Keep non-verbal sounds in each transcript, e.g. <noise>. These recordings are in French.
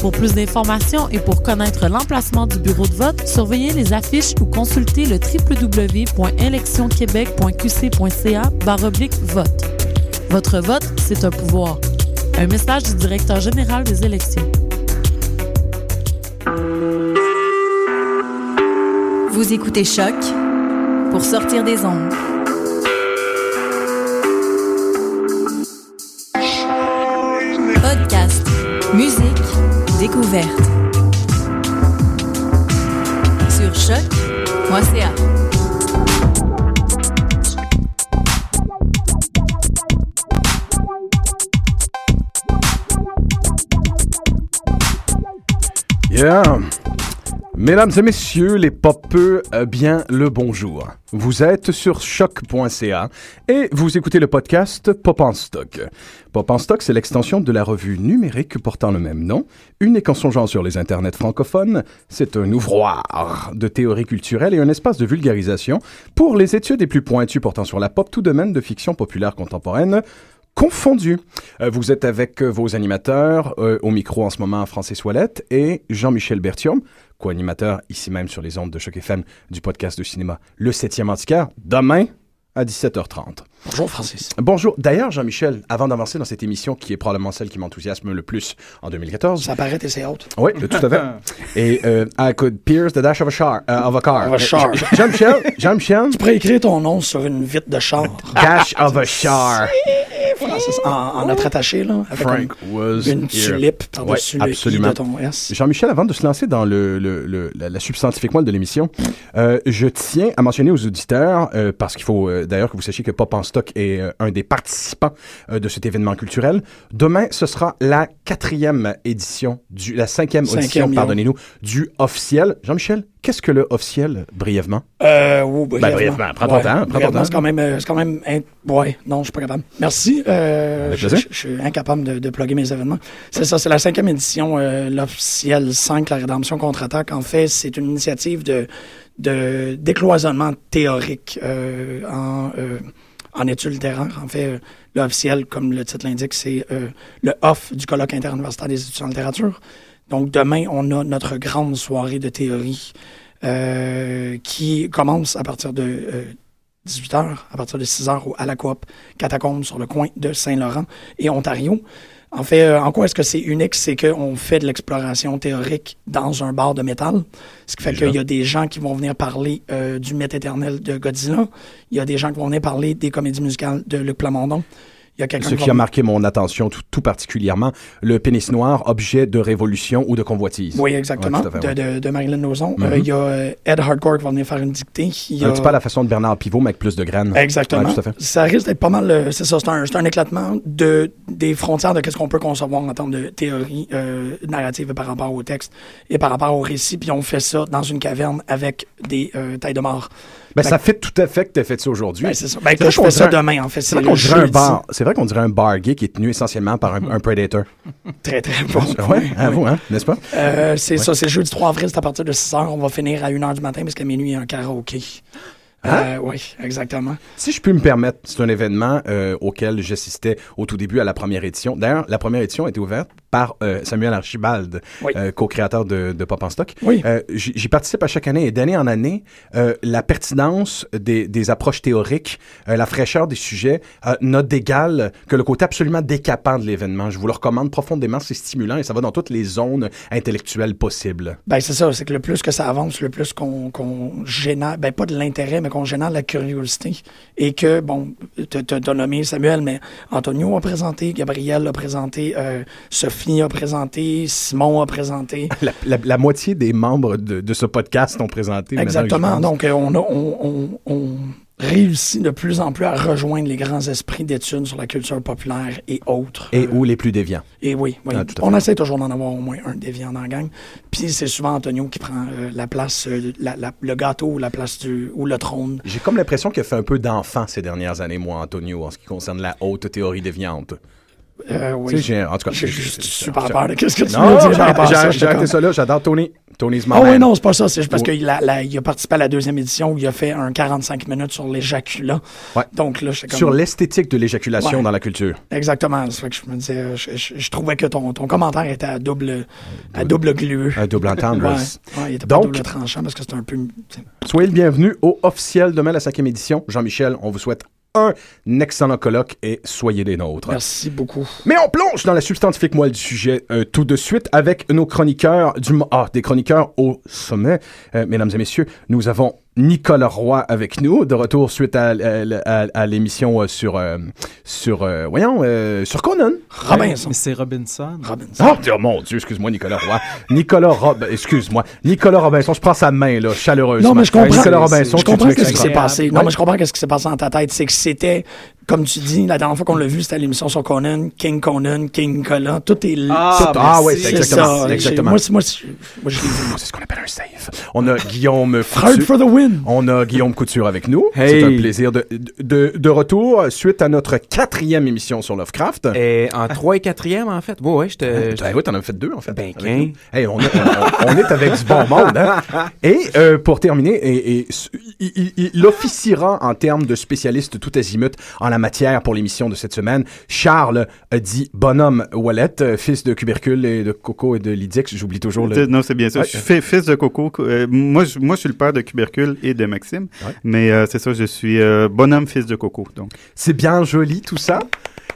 Pour plus d'informations et pour connaître l'emplacement du bureau de vote, surveillez les affiches ou consultez le www.électionquebec.qc.ca vote. Votre vote, c'est un pouvoir. Un message du directeur général des élections. Vous écoutez Choc pour sortir des ondes. Podcast, musique, découverte. Sur choc.ca. Yeah. Mesdames et messieurs, les popeux, euh, bien le bonjour. Vous êtes sur choc.ca et vous écoutez le podcast Pop en stock. Pop en stock, c'est l'extension de la revue numérique portant le même nom, unique en son sur les internets francophones. C'est un ouvroir de théorie culturelle et un espace de vulgarisation pour les études les plus pointues portant sur la pop, tout domaine de fiction populaire contemporaine confondus. Euh, vous êtes avec euh, vos animateurs, au micro en ce moment Francis Ouellette et Jean-Michel Bertium, co-animateur ici même sur les ondes de Choc FM du podcast de cinéma Le 7e Antiquaire, demain à 17h30. Bonjour Francis. Bonjour. D'ailleurs, Jean-Michel, avant d'avancer dans cette émission qui est probablement celle qui m'enthousiasme le plus en 2014. Ça paraît et c'est haute. Oui, tout à fait. <laughs> Et euh, I could pierce the dash of a, char, euh, of a car. Of a char. Jean-Michel, Jean-Michel? Tu pourrais écrire ton nom sur une vitre de char. Dash of a char. <laughs> Francis, en, en notre attaché, là, avec Frank un- was une tulipe par-dessus Ouais, le de ton S. Jean-Michel, avant de se lancer dans le, le- le- la, la substantifique moelle de l'émission, euh, je tiens à mentionner aux auditeurs, euh, parce qu'il faut euh, d'ailleurs que vous sachiez que Pop en Stock est un des participants de cet événement culturel. Demain, ce sera la quatrième édition, du, la cinquième, Cinquième, audition, pardonnez-nous, du officiel. Jean-Michel, qu'est-ce que le officiel, brièvement? Euh, oui, brièvement. brièvement. Prends ton temps, prends ton brièvement, temps. C'est quand même, euh, c'est quand même, in- ouais, non, je suis pas capable. Merci. Euh, je, je- je suis incapable de, de plugger mes événements. C'est ça, c'est la cinquième édition, euh, l'officiel 5, la rédemption contre-attaque. En fait, c'est une initiative de, de décloisonnement théorique euh, en, euh, en études littéraires. En fait, euh, l'officiel, comme le titre l'indique, c'est euh, le off du colloque interuniversitaire des études en littérature. Donc, demain, on a notre grande soirée de théorie euh, qui commence à partir de euh, 18h, à partir de 6h à la coop Catacombe sur le coin de Saint-Laurent et Ontario. En fait, euh, en quoi est-ce que c'est unique? C'est qu'on fait de l'exploration théorique dans un bar de métal. Ce qui fait qu'il y a des gens qui vont venir parler euh, du mythe éternel de Godzilla. Il y a des gens qui vont venir parler des comédies musicales de Luc Plamondon. Il y a quelqu'un Ce qui va a marqué mon attention tout, tout particulièrement, le pénis noir, objet de révolution ou de convoitise. Oui, exactement, Ouais, fait, de, ouais. de, de Marilyn Lozon. Mhm. Euh, il y a euh, Ed Hardcore qui va venir faire une dictée. Il Un a- petit peu à la façon de Bernard Pivot, mais avec plus de graines. Exactement. Ouais. Ça risque d'être pas mal. euh, C'est ça, c'est un, éclatement de, des frontières de qu'est-ce qu'on peut concevoir en termes de théorie euh, narrative par rapport au texte et par rapport au récit. Puis on fait ça dans une caverne avec des euh, tailles de mort. Ben, Fait ça fait tout à fait que tu as fait ça aujourd'hui. Ben, c'est ça. Ben, que je fais ça demain, en fait. C'est vrai qu'on dirait un bar. C'est vrai qu'on dirait un bar gay qui est tenu essentiellement par un, un predator. <laughs> Très, très bon. Ouais, Oui, à vous, hein, n'est-ce pas? Euh, c'est ça, c'est le jeudi 3 avril, c'est à partir de 6 h. On va finir à 1 h du matin parce qu'à minuit, il y a un karaoké. Euh, oui, exactement. Si je peux me permettre, c'est un événement euh, auquel j'assistais au tout début à la première édition. D'ailleurs, la première édition a été ouverte par euh, Samuel Archibald, Oui. euh, co-créateur de, de Pop en Stock. Oui. Euh, J'y participe à chaque année et d'année en année, la pertinence des, des approches théoriques, la fraîcheur des sujets n'a d'égal que le côté absolument décapant de l'événement. Je vous le recommande profondément, c'est stimulant et ça va dans toutes les zones intellectuelles possibles. Ben, c'est ça, c'est que le plus que ça avance, le plus qu'on génère, ben, pas de l'intérêt, mais qu'on génère de la curiosité. Et que, bon, t'as t'as nommé Samuel, mais Antonio a présenté, Gabriel a présenté, euh, Sophie a présenté, Simon a présenté. <laughs> La, la- la moitié des membres de, de ce podcast ont présenté. Exactement. Donc, euh, on, a, on, on, on réussit de plus en plus à rejoindre les grands esprits d'études sur la culture populaire et autres. Et ou les plus déviants. et oui, oui. Ah, on essaie toujours d'en avoir au moins un déviant dans la gang. Puis c'est souvent Antonio qui prend euh, la place, euh, la- la- le gâteau ou la place du ou le trône. J'ai comme l'impression qu'il a fait un peu d'enfant ces dernières années, moi, Antonio, en ce qui concerne la haute théorie déviante. Euh, oui. j'ai, en tout cas, J'ai super peur de qu'est-ce que tu Non, veux dire j'ai à arrêté ça là. J'adore Tony. Tony's Ah oui, man. non, c'est pas ça. C'est parce qu'il a, la- il a participé à la deuxième édition où il a fait un 45 minutes sur l'éjaculat. Ouais. Donc là, comme... Sur l'esthétique de l'éjaculation Ouais. dans la culture. Exactement. Fait que je me disais, je, je- je trouvais que ton, ton commentaire était à double, à double glueux. Un double entendre. Ouais, ouais, il était pas Donc- double tranchant parce que c'était un peu... Soyez le bienvenu au officiel demain, la cinquième édition. Jean-Michel, on vous souhaite un excellent colloque et soyez des nôtres. Merci beaucoup. Mais on plonge dans la substantifique moelle du sujet euh, tout de suite avec nos chroniqueurs du ah, des chroniqueurs au sommet. Euh, mesdames et messieurs, nous avons Nicolas Roy avec nous, de retour suite à, à- à- à l'émission euh, sur, euh, sur euh, voyons, euh, sur Conan. Robinson. Mais c'est Robinson. Robinson. Oh, Dieu, mon Dieu, excuse-moi, Nicolas Roy. Nicolas Rob, excuse-moi. Nicolas Robinson, je prends sa main, là, chaleureusement. Non, mais je comprends. Nicolas Robinson, Je tu- comprends ce qui s'est passé. Non, Ouais. mais je comprends ce qui s'est passé dans ta tête. C'est que c'était, comme tu dis, la dernière fois qu'on l'a vu, c'était à l'émission sur Conan, King Conan, King Nicolas. Tout est là. Ah, Tout- ah, ouais, merci. c'est exactement. ça. exactement. Moi, c'est- moi, moi, je. C'est ce qu'on appelle un save. On a Guillaume <laughs> Hard Couture. for the win. On a Guillaume Couture avec nous. Hey. C'est un plaisir de, de, de retour suite à notre quatrième émission sur Lovecraft. Et en 3 et 4e, en fait. Ouais, ouais, j'étais. Ben oui, t'en as fait deux, en fait. Ben, nous. Hey, on, est, on- on est avec du bon monde, hein? <laughs> Et euh, pour terminer, et, il, il- il officiera en termes de spécialiste tout azimut en la matière pour l'émission de cette semaine. Charles a dit bonhomme Wallet, euh, fils de Cubercule et de Coco et de Lydix. J'oublie toujours le... Non, c'est bien ça. Ouais. Je suis fi- fils de Coco. Euh, moi, je, moi, je suis le père de Cubercule et de Maxime. Ouais. Mais euh, c'est ça, je suis euh, bonhomme fils de Coco. Donc, C'est bien joli tout ça.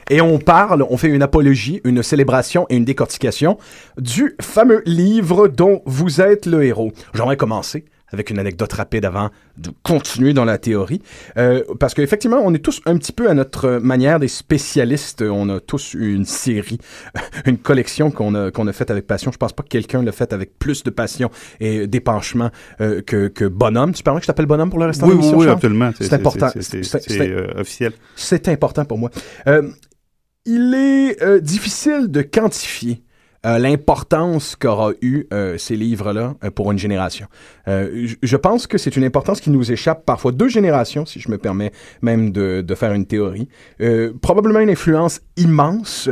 Et on parle, on fait une apologie, une célébration et une décortication du fameux livre dont vous êtes le héros. J'aimerais commencer avec une anecdote rapide avant de continuer dans la théorie. Euh, parce qu'effectivement, on est tous un petit peu à notre manière des spécialistes. On a tous une série, <laughs> une collection qu'on a, qu'on a faite avec passion. Je pense pas que quelqu'un l'a faite avec plus de passion et d'épanchement euh, que, que Bonhomme. Tu permets que je t'appelle Bonhomme pour le restant oui, de oui, l'émission, oui, Charles? absolument. C'est important. C'est euh, officiel. C'est important pour moi. Il est difficile de quantifier euh, l'importance qu'aura eu euh, ces livres-là euh, pour une génération. Euh, je- pense que c'est une importance qui nous échappe parfois deux générations, si je me permets même de, de faire une théorie. Euh, probablement une influence immense.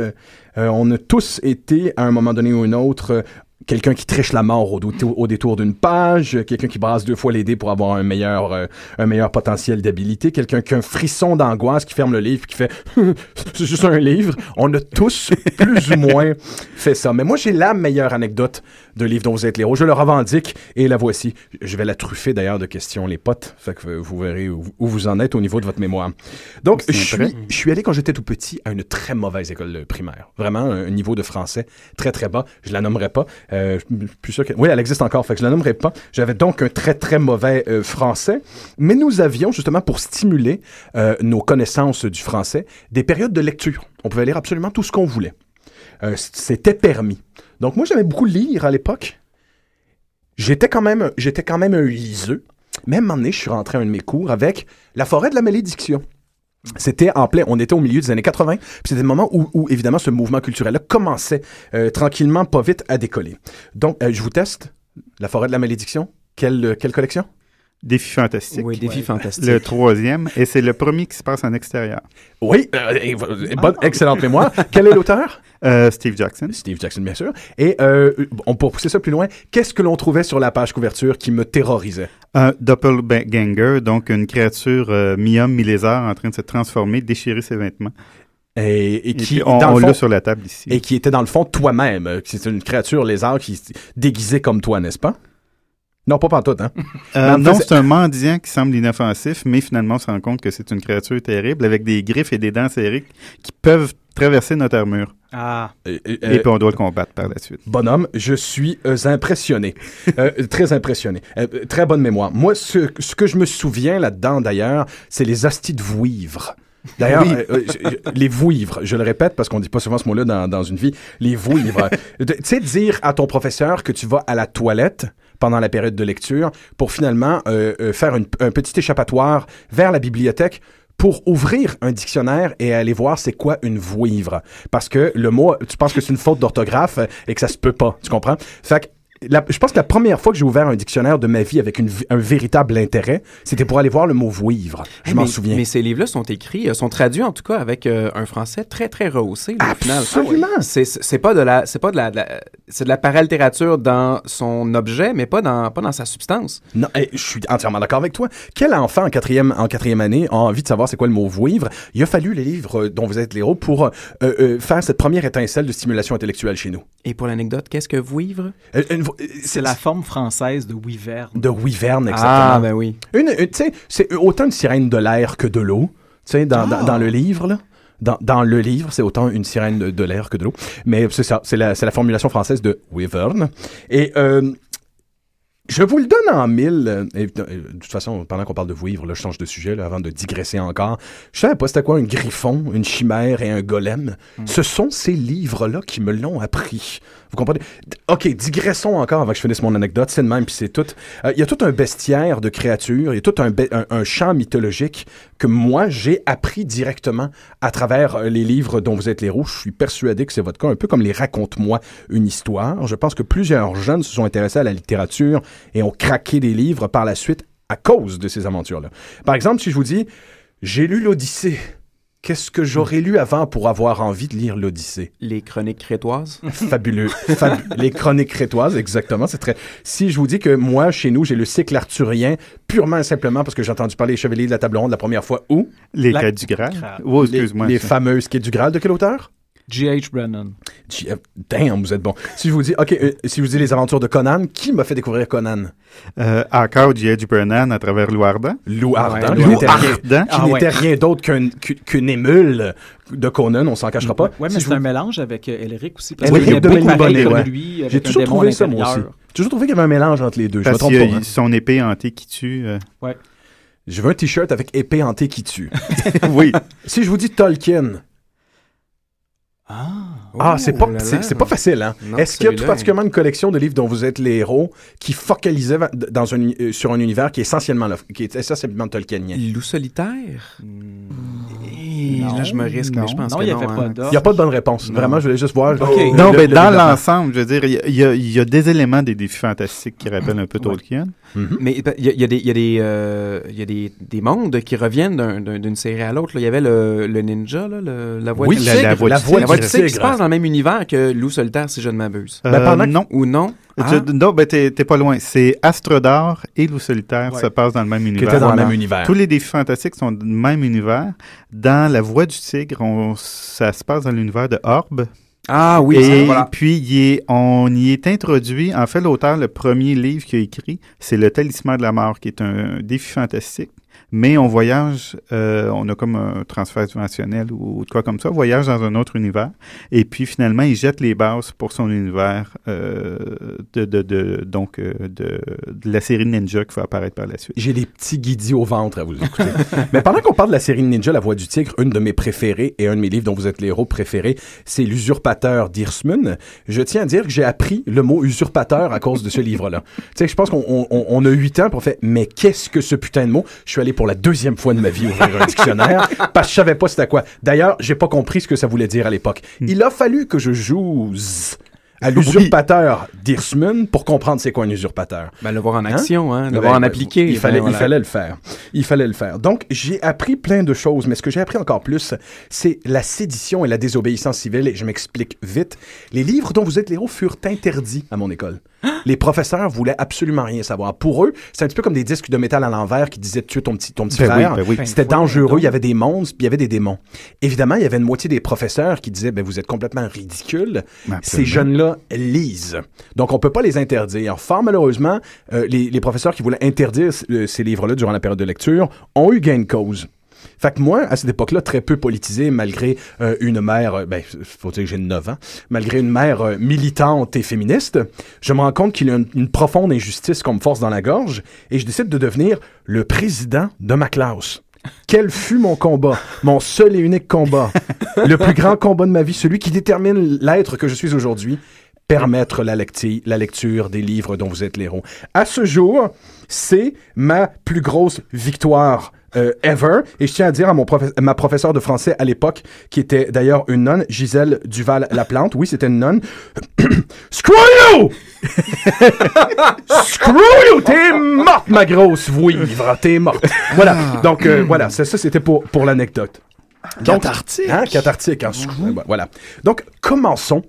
On a tous été, à un moment donné ou un autre, quelqu'un qui triche la mort au, détour- au détour d'une page, quelqu'un qui brasse deux fois les dés pour avoir un meilleur, euh, un meilleur potentiel d'habilité, quelqu'un qui a un frisson d'angoisse, qui ferme le livre, qui fait <laughs> c'est juste un livre. On a tous plus ou moins fait ça. Mais moi, j'ai la meilleure anecdote de livre dont vous êtes l'héros. Je le revendique et la voici. Je vais la truffer d'ailleurs de questions, les potes. Fait que vous verrez où, où vous en êtes au niveau de votre mémoire. Donc, je suis, je suis allé quand j'étais tout petit à une très mauvaise école primaire. Vraiment, un niveau de français très très bas. Je la nommerai pas. Euh. Oui, elle existe encore, fait la nommerai pas. J'avais donc un très très mauvais euh, français. Mais nous avions, justement, pour stimuler euh, nos connaissances du français, des périodes de lecture. On pouvait lire absolument tout ce qu'on voulait. C'était permis. Donc moi, j'aimais beaucoup lire à l'époque. J'étais quand même, j'étais quand même un liseux. Même un moment je suis rentré à un de mes cours avec La forêt de la malédiction. C'était en plein, on était au milieu des années 80, puis c'était le moment où, évidemment ce mouvement culturel-là commençait euh, tranquillement, pas vite, à décoller. Donc, euh, je vous teste, La forêt de la malédiction, quelle, euh, quelle collection? Défi fantastique. Oui, défi fantastique. Le troisième, et c'est le premier qui se passe en extérieur. Oui, euh, et- et- bonne, excellente mémoire. Quel est l'auteur? Euh, Steve Jackson. Steve Jackson, bien sûr. Et euh, on pour pousser ça plus loin, qu'est-ce que l'on trouvait sur la page couverture qui me terrorisait? Un doppelganger, donc une créature euh, mi-homme, mi-lézard en train de se transformer, déchirer ses vêtements. Et, et Et qui, puis, on, dans on le l'a fond, sur la table ici. et qui était dans le fond toi-même. C'est une créature lézard qui déguisée comme toi, n'est-ce pas? Non, pas pantoute, hein? <laughs> Euh, non, c'est un mendiant qui semble inoffensif, mais finalement, on se rend compte que c'est une créature terrible avec des griffes et des dents serrées qui peuvent traverser notre armure. Ah. Euh, euh, et puis, on doit le combattre par la suite. Bonhomme, je suis euh, impressionné. Euh, très impressionné. Euh, très bonne mémoire. Moi, ce, ce que je me souviens là-dedans, d'ailleurs, c'est les hosties de vouivres. D'ailleurs, Oui. euh, euh, les vouivres, je le répète parce qu'on dit pas souvent ce mot-là dans, dans une vie, les vouivres. <laughs> Tu sais, dire à ton professeur que tu vas à la toilette pendant la période de lecture pour finalement euh, euh, faire une- un petit échappatoire vers la bibliothèque pour ouvrir un dictionnaire et aller voir c'est quoi une vouivre. Parce que le mot, tu penses que c'est une faute d'orthographe et que ça se peut pas. Tu comprends? Fait que la- je pense que la première fois que j'ai ouvert un dictionnaire de ma vie avec une un véritable intérêt, c'était pour aller voir le mot vouivre. Je m'en souviens. Mais ces livres-là sont écrits, euh, sont traduits en tout cas avec euh, un français très très rehaussé là, au final. Absolument. C'est c'est pas de la c'est pas de la, de la- c'est de la paralittérature dans son objet mais pas dans pas dans sa substance. Non, eh, je suis entièrement d'accord avec toi. Quel enfant en quatrième, en quatrième année a envie de savoir c'est quoi le mot vouivre? Il a fallu les livres euh, dont vous êtes l'héros pour euh, euh, faire cette première étincelle de stimulation intellectuelle chez nous. Et pour l'anecdote, qu'est-ce que vouivre? Euh, C'est la forme française de Wyvern. de wyvern, exactement. Ah ben oui. Une, une- tu sais, c'est autant une sirène de l'air que de l'eau. Tu sais, dans, dans, dans le livre, là. Dans, dans le livre, c'est autant une sirène de, de l'air que de l'eau. Mais c'est ça, c'est la, formulation française de Wyvern. Et euh, je vous le donne en mille. euh, et, euh, de toute façon, pendant qu'on parle de vouivre, là, je change de sujet là, avant de digresser encore. Je savais pas c'était quoi un griffon, une chimère et un golem. Ce sont ces livres-là qui me l'ont appris. Vous comprenez? OK, digressons encore avant que je finisse mon anecdote. C'est le même, puis c'est tout. Euh, Il y a tout un bestiaire de créatures, il y a tout un, be- un, un champ mythologique que moi, j'ai appris directement à travers euh, les livres dont vous êtes les héros. Je suis persuadé que c'est votre cas, un peu comme les Raconte-moi une histoire. Je pense que plusieurs jeunes se sont intéressés à la littérature et ont craqué des livres par la suite à cause de ces aventures-là. Par exemple, si je vous dis, j'ai lu l'Odyssée. Qu'est-ce que j'aurais lu avant pour avoir envie de lire l'Odyssée? Les chroniques crétoises. <laughs> Fabuleux. Fab- les chroniques crétoises, exactement. C'est très. Si je vous dis que moi, chez nous, j'ai le cycle arthurien purement et simplement parce que j'ai entendu parler des Chevaliers de la Table Ronde la première fois où? Les La- quêtes du Graal. Oh, les, excuse-moi. les fameuses quêtes du Graal de quel auteur? G.H. Brennan. J- euh, Damn, vous êtes bon. Si je vous dis, ok, euh, si je vous dis les aventures de Conan, qui m'a fait découvrir Conan? Euh, encore J.H. Brennan à travers. Lou Ardent, Ouais, qui Lou n'était rien, Ardent. qui Ah ouais. n'était rien d'autre qu'un- qu'une qu'une émule de Conan, on s'en cachera pas. Ouais, mais Si je c'est vous- un mélange avec euh, Elric aussi. Oui, qu'il Elric est de beaucoup pareil comme ouais. lui, J'ai toujours trouvé ça, moi aussi. J'ai toujours trouvé qu'il y avait un mélange entre les deux. Je me Parce trompe qu'il y a pas. hein. son épée hantée qui tue. euh. Je veux un t-shirt avec épée hantée qui tue. <laughs> <laughs> oui. si je vous dis Tolkien, Ah, c'est pas, Oh c'est, pas facile, hein? Est-ce qu'il y a tout particulièrement une collection de livres dont vous êtes les héros qui focalisait va- dans un, euh, sur un univers qui est essentiellement, le- qui est essentiellement tolkienien? Loup solitaire? Et Non, là, je me risque, non. mais je pense Non, que il n'y non. hein. pas Il n'y a pas de bonne réponse. Vraiment, je voulais juste voir. Non, le- mais le dans l'ensemble, je veux dire, il y a- il y, des éléments des défis fantastiques qui rappellent un peu Tolkien. Mhm. Mais ben, il y, a- il y a des, il y a des, euh, il y a des, des mondes qui reviennent d'un- d'un- d'une série à l'autre. Il y avait le, le ninja, là, le- la voix Oui, du la- tigre. la voix la du voix La voix du du tigre qui se passe dans le même univers que Loup solitaire, si je ne m'abuse. Ben, pendant que- non. Ou non? Je- Ah. non, ben t'es t'es pas loin. C'est Astre d'or et Loup solitaire Ouais. se passent dans le même univers. dans le même univers. Tous les défis fantastiques sont dans le même univers. Dans La Voix du Tigre, on- ça se passe dans l'univers de Orbe. Ah oui, et voilà. puis, est- on y est introduit. En fait, l'auteur, le premier livre qu'il a écrit, c'est Le Talisman de la Mort, qui est un défi fantastique. Mais on voyage, euh, on a comme un transfert dimensionnel ou de quoi comme ça, on voyage dans un autre univers. Et puis finalement, il jette les bases pour son univers euh, de, de, de- donc, euh, de, la série Ninja qui va apparaître par la suite. J'ai des petits guidis au ventre à vous écouter. <laughs> Mais pendant qu'on parle de la série Ninja, La Voix du Tigre, une de mes préférées et un de mes livres dont vous êtes les héros préférés, c'est L'usurpateur d'Irsmun. Je tiens à dire que j'ai appris le mot usurpateur à cause de ce livre-là. <laughs> Tu sais, je pense qu'on on, on- on a huit ans pour faire, mais qu'est-ce que ce putain de mot? Je suis allé pour la deuxième fois de ma vie ouvrir un dictionnaire <laughs> parce que je savais pas c'était quoi. D'ailleurs, j'ai pas compris ce que ça voulait dire à l'époque. Il a fallu que je joue à l'usurpateur d'Irsmun pour comprendre c'est quoi un usurpateur. Ben, le voir en Hein? action, hein, le Ouais, voir en ouais, appliquer. Il fallait, ben, voilà. il fallait le faire. Il fallait le faire. Donc, j'ai appris plein de choses, mais ce que j'ai appris encore plus, c'est la sédition et la désobéissance civile. Et je m'explique vite. Les livres dont vous êtes les héros furent interdits à mon école. Les professeurs voulaient absolument rien savoir. Pour eux, c'est un petit peu comme des disques de métal à l'envers qui disaient tuer ton petit, ton petit Ben oui, frère. ben oui. C'était Ben, dangereux. Il y avait des monstres, puis il y avait des démons. Évidemment, il y avait une moitié des professeurs qui disaient, ben, vous êtes complètement ridicule. Ces Absolument. Lisent. Donc, on peut pas les interdire. Fort malheureusement, euh, les, professeurs qui voulaient interdire euh, ces livres-là durant la période de lecture ont eu gain de cause. Fait que moi, à cette époque-là, très peu politisé, malgré euh, une mère, euh, ben, faut dire que j'ai 9 ans, malgré une mère militante et féministe, je me rends compte qu'il y a une, une profonde injustice qu'on me force dans la gorge et je décide de devenir le président de ma classe. Quel fut mon combat, mon seul et unique combat, le plus grand combat de ma vie, celui qui détermine l'être que je suis aujourd'hui, permettre la, lecture des livres dont vous êtes l'héros. À ce jour, c'est ma plus grosse victoire euh, ever. Et je tiens à dire à mon profe- ma professeure de français à l'époque, qui était d'ailleurs une nonne, Gisèle Duval-Laplante. Oui, c'était une nonne. <coughs> Screw you! <laughs> Screw you! T'es morte, ma grosse vouivre. T'es morte. Voilà. Donc, euh, voilà. Ça, ça c'était pour, pour l'anecdote. Donc- Cathartique. Hein, cathartique. hein, screw- Voilà. Donc, commençons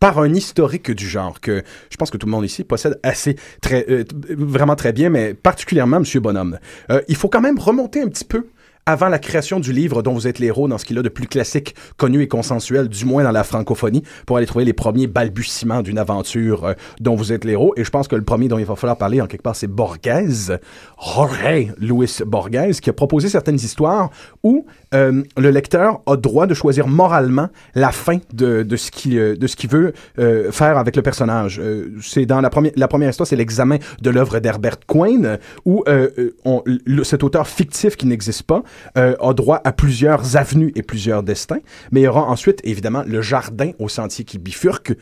par un historique du genre que je pense que tout le monde ici possède assez très euh, vraiment très bien mais particulièrement monsieur Bonhomme. Euh, il faut quand même remonter un petit peu avant la création du livre dont vous êtes l'héros dans ce qu'il a de plus classique, connu et consensuel, du moins dans la francophonie, pour aller trouver les premiers balbutiements d'une aventure euh, dont vous êtes l'héros. Et je pense que le premier dont il va falloir parler en quelque part, c'est Borghese, Jorge Luis Borghese, qui a proposé certaines histoires où euh, le lecteur a droit de choisir moralement la fin de, de ce qu'il euh, de ce qu'il veut euh, faire avec le personnage. Euh, c'est dans la première la première histoire, c'est l'examen de l'œuvre d'Herbert Quine, où on- le- cet auteur fictif qui n'existe pas euh, a droit à plusieurs avenues et plusieurs destins, mais il y aura ensuite évidemment le jardin au sentier qui bifurque,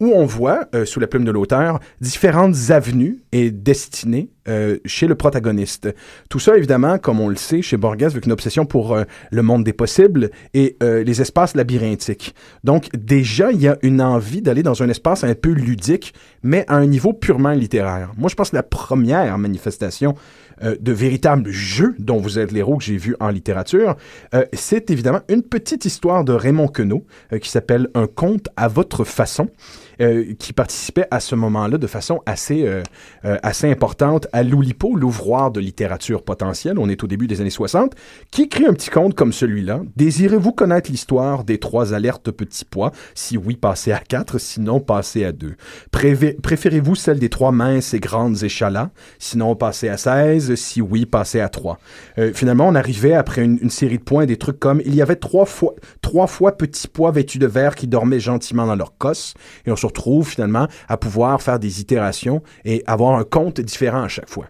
où on voit euh, sous la plume de l'auteur différentes avenues et destinées euh, chez le protagoniste. Tout ça, évidemment, comme on le sait, chez Borges, avec une obsession pour le monde des possibles et les espaces labyrinthiques. Donc, déjà, il y a une envie d'aller dans un espace un peu ludique, mais à un niveau purement littéraire. Moi, je pense que la première manifestation euh, de véritable jeu dont vous êtes l'héros que j'ai vu en littérature, euh, c'est évidemment une petite histoire de Raymond Queneau euh, qui s'appelle Un conte à votre façon, euh, qui participait à ce moment-là de façon assez, euh, euh, assez importante à l'Oulipo, l'ouvroir de littérature potentielle. On est au début des années 60, qui écrit un petit conte comme celui-là. Désirez-vous connaître l'histoire des trois alertes petits pois? Si oui, passez à quatre, sinon passez à deux. Préférez-vous celle des trois minces et grandes échalas? Sinon, passez à 16. Si oui, passez à 3. Euh, finalement, on arrivait après une, une série de points, des trucs comme il y avait trois fois, trois fois petits pois vêtus de verre qui dormaient gentiment dans leur cosse. Et on se retrouve finalement à pouvoir faire des itérations et avoir un compte différent à chaque fois.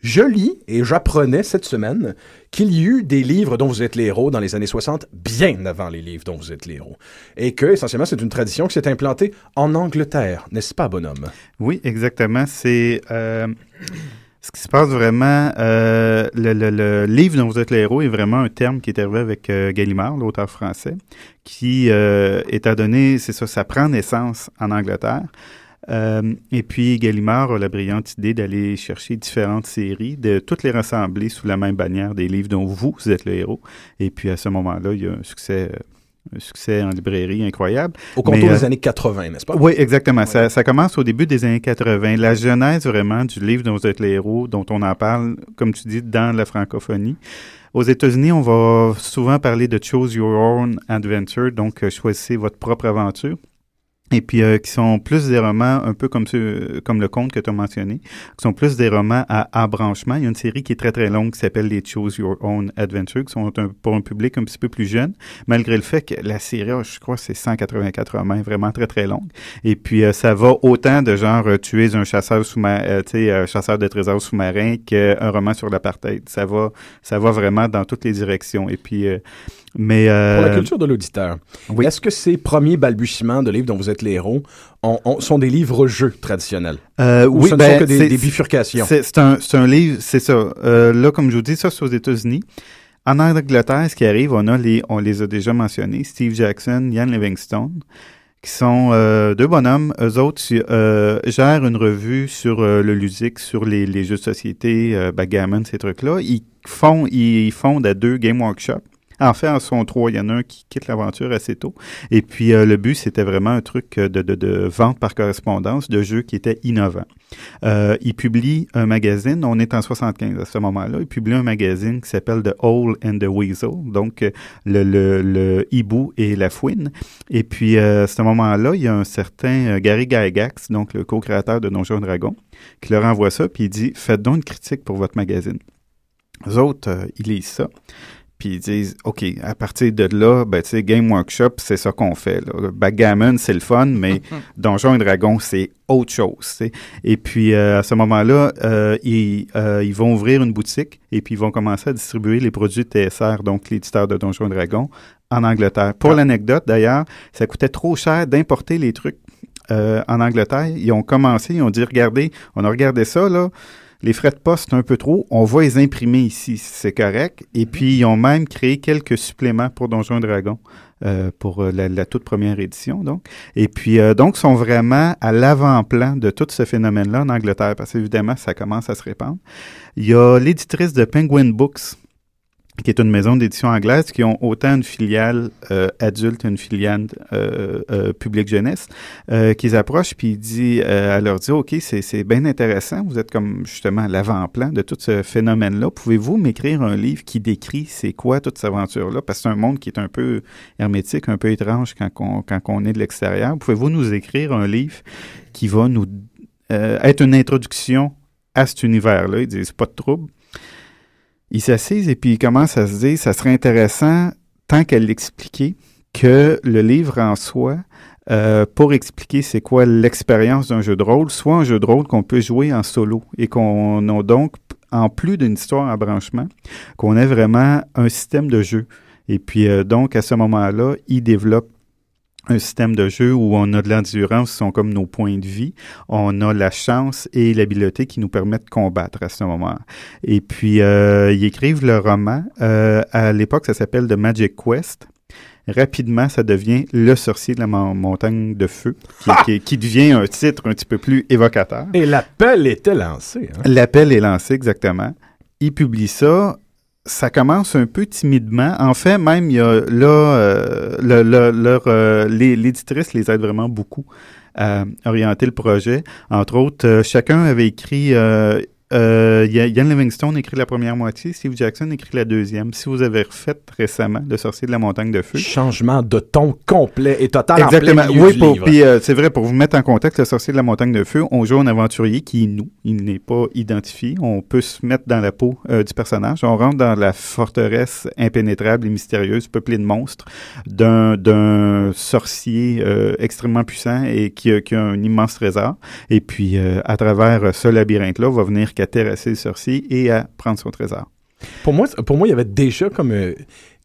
Je lis et j'apprenais cette semaine qu'il y eut des livres dont vous êtes les héros dans les années 60, bien avant les livres dont vous êtes les héros. Et que, essentiellement, c'est une tradition qui s'est implantée en Angleterre, n'est-ce pas, bonhomme? Oui, exactement. C'est euh, ce qui se passe vraiment. euh, le, le- le livre dont vous êtes le héros est vraiment un terme qui est arrivé avec euh, Gallimard, l'auteur français, qui euh, est à donner, c'est ça, ça prend naissance en Angleterre. Euh, et puis Gallimard a la brillante idée d'aller chercher différentes séries, de toutes les rassembler sous la même bannière des livres dont vous, vous êtes le héros. Et puis à ce moment-là, il y a un succès, euh, un succès en librairie incroyable. Au contour Mais, euh, des années 80, n'est-ce pas? Oui, exactement. Ça, ça commence au début des années 80. La genèse vraiment du livre dont vous êtes les héros, dont on en parle, comme tu dis, dans la francophonie. Aux États-Unis, on va souvent parler de Choose Your Own Adventure, donc euh, choisissez votre propre aventure. Et puis, euh, qui sont plus des romans, un peu comme, comme le conte que tu as mentionné, qui sont plus des romans à embranchement. Il y a une série qui est très, très longue qui s'appelle les Choose Your Own Adventure, qui sont un- pour un public un petit peu plus jeune, malgré le fait que la série, je crois, c'est 184 romans, vraiment très, très longue. Et puis, euh, ça va autant de genre, euh, tu es un chasseur sous-marin, euh, un chasseur de trésors sous-marin qu'un roman sur l'apartheid. Ça va, ça va vraiment dans toutes les directions. Et puis, euh, mais... euh, Pour la culture de l'auditeur, oui. est-ce que ces premiers balbutiements de livres dont vous êtes les héros ont- ont- sont des livres-jeux traditionnels? Euh, Ou oui, ce ne ben, sont que des, bifurcations? C'est un, livre, c'est ça. Euh, là, comme je vous dis, ça, c'est aux États-Unis. En Angleterre, ce qui arrive, on, a les, on les a déjà mentionnés, Steve Jackson, Ian Livingstone, qui sont deux bonhommes. Eux autres gèrent une revue sur le ludique, sur les, les jeux de société, backgammon, ces trucs-là. Ils font, ils fondent à deux Game Workshop. En fait, en sont trois. Il y en a un qui quitte l'aventure assez tôt. Et puis, euh, le but, c'était vraiment un truc euh, de, vente par correspondance de jeux qui était innovant. Euh, il publie un magazine. On est en 75 à ce moment-là. Il publie un magazine qui s'appelle The Hole and the Weasel. Donc, le, hibou et la fouine. Et puis, à ce moment-là, il y a un certain Gary Gygax, donc le co-créateur de Donjons et Dragons, qui leur envoie ça, puis il dit « Faites donc une critique pour votre magazine. » Les autres, ils lisent ça. Puis ils disent, OK, à partir de là, ben, tu sais, Game Workshop, c'est ça qu'on fait. Là. Backgammon, c'est le fun, mais <laughs> Donjons et Dragons, c'est autre chose. Et puis, euh, à ce moment-là, euh, ils, euh, ils vont ouvrir une boutique et puis ils vont commencer à distribuer les produits TSR, donc l'éditeur de Donjons et Dragons, en Angleterre. Pour l'anecdote, d'ailleurs, ça coûtait trop cher d'importer les trucs en Angleterre. Ils ont commencé, ils ont dit, regardez, on a regardé ça, là. Les frais de poste, un peu trop. On va les imprimer ici, c'est correct. Et puis, ils ont même créé quelques suppléments pour Donjons et Dragons euh, pour euh, la, la toute première édition, donc. Et puis, euh, donc, sont vraiment à l'avant-plan de tout ce phénomène-là en Angleterre, parce qu'évidemment, ça commence à se répandre. Il y a l'éditrice de Penguin Books, qui est une maison d'édition anglaise, qui ont autant une filiale euh, adulte une filiale euh, euh, publique jeunesse, euh, qu'ils approchent, puis il dit, euh, elle leur dit, OK, c'est, c'est bien intéressant, vous êtes comme justement à l'avant-plan de tout ce phénomène-là. Pouvez-vous m'écrire un livre qui décrit c'est quoi toute cette aventure-là? Parce que c'est un monde qui est un peu hermétique, un peu étrange quand on, quand on est de l'extérieur. Pouvez-vous nous écrire un livre qui va nous euh, être une introduction à cet univers-là? Ils disent, pas de trouble ils s'assisent et puis ils commencent à se dire ça serait intéressant, tant qu'elle l'expliquait, que le livre en soi, euh, pour expliquer c'est quoi l'expérience d'un jeu de rôle, soit un jeu de rôle qu'on peut jouer en solo et qu'on a donc, en plus d'une histoire à branchement, qu'on ait vraiment un système de jeu. Et puis euh, donc, à ce moment-là, ils développent un système de jeu où on a de l'endurance, ce sont comme nos points de vie. On a la chance et l'habileté qui nous permettent de combattre à ce moment. Et puis, euh, ils écrivent le roman. Euh, à l'époque, ça s'appelle The Magic Quest. Rapidement, ça devient Le sorcier de la mon- montagne de feu, qui, qui- qui devient un titre un petit peu plus évocateur. Et l'appel était lancé. hein? L'appel est lancé, exactement. Ils publient ça. Ça commence un peu timidement. En fait, même, il y a là, euh, le- le- leur, euh, l'éditrice les aide vraiment beaucoup à orienter le projet. Entre autres, euh, chacun avait écrit... Euh, Yann Livingstone écrit la première moitié, Steve Jackson écrit la deuxième. Si vous avez refait récemment Le sorcier de la montagne de feu, Changement de ton complet et total en Exactement. plein milieu Oui, pour- puis euh, c'est vrai, pour vous mettre en contexte, le sorcier de la montagne de feu, on joue un aventurier qui est nous. Il n'est pas identifié. On peut se mettre dans la peau euh, du personnage. On rentre dans la forteresse impénétrable et mystérieuse, peuplée de monstres, d'un sorcier euh, extrêmement puissant et qui a, qui a un immense trésor. Et puis, à travers ce labyrinthe-là, va venir terrasser le sorcier et à prendre son trésor. Pour moi, pour moi, il y avait déjà comme euh,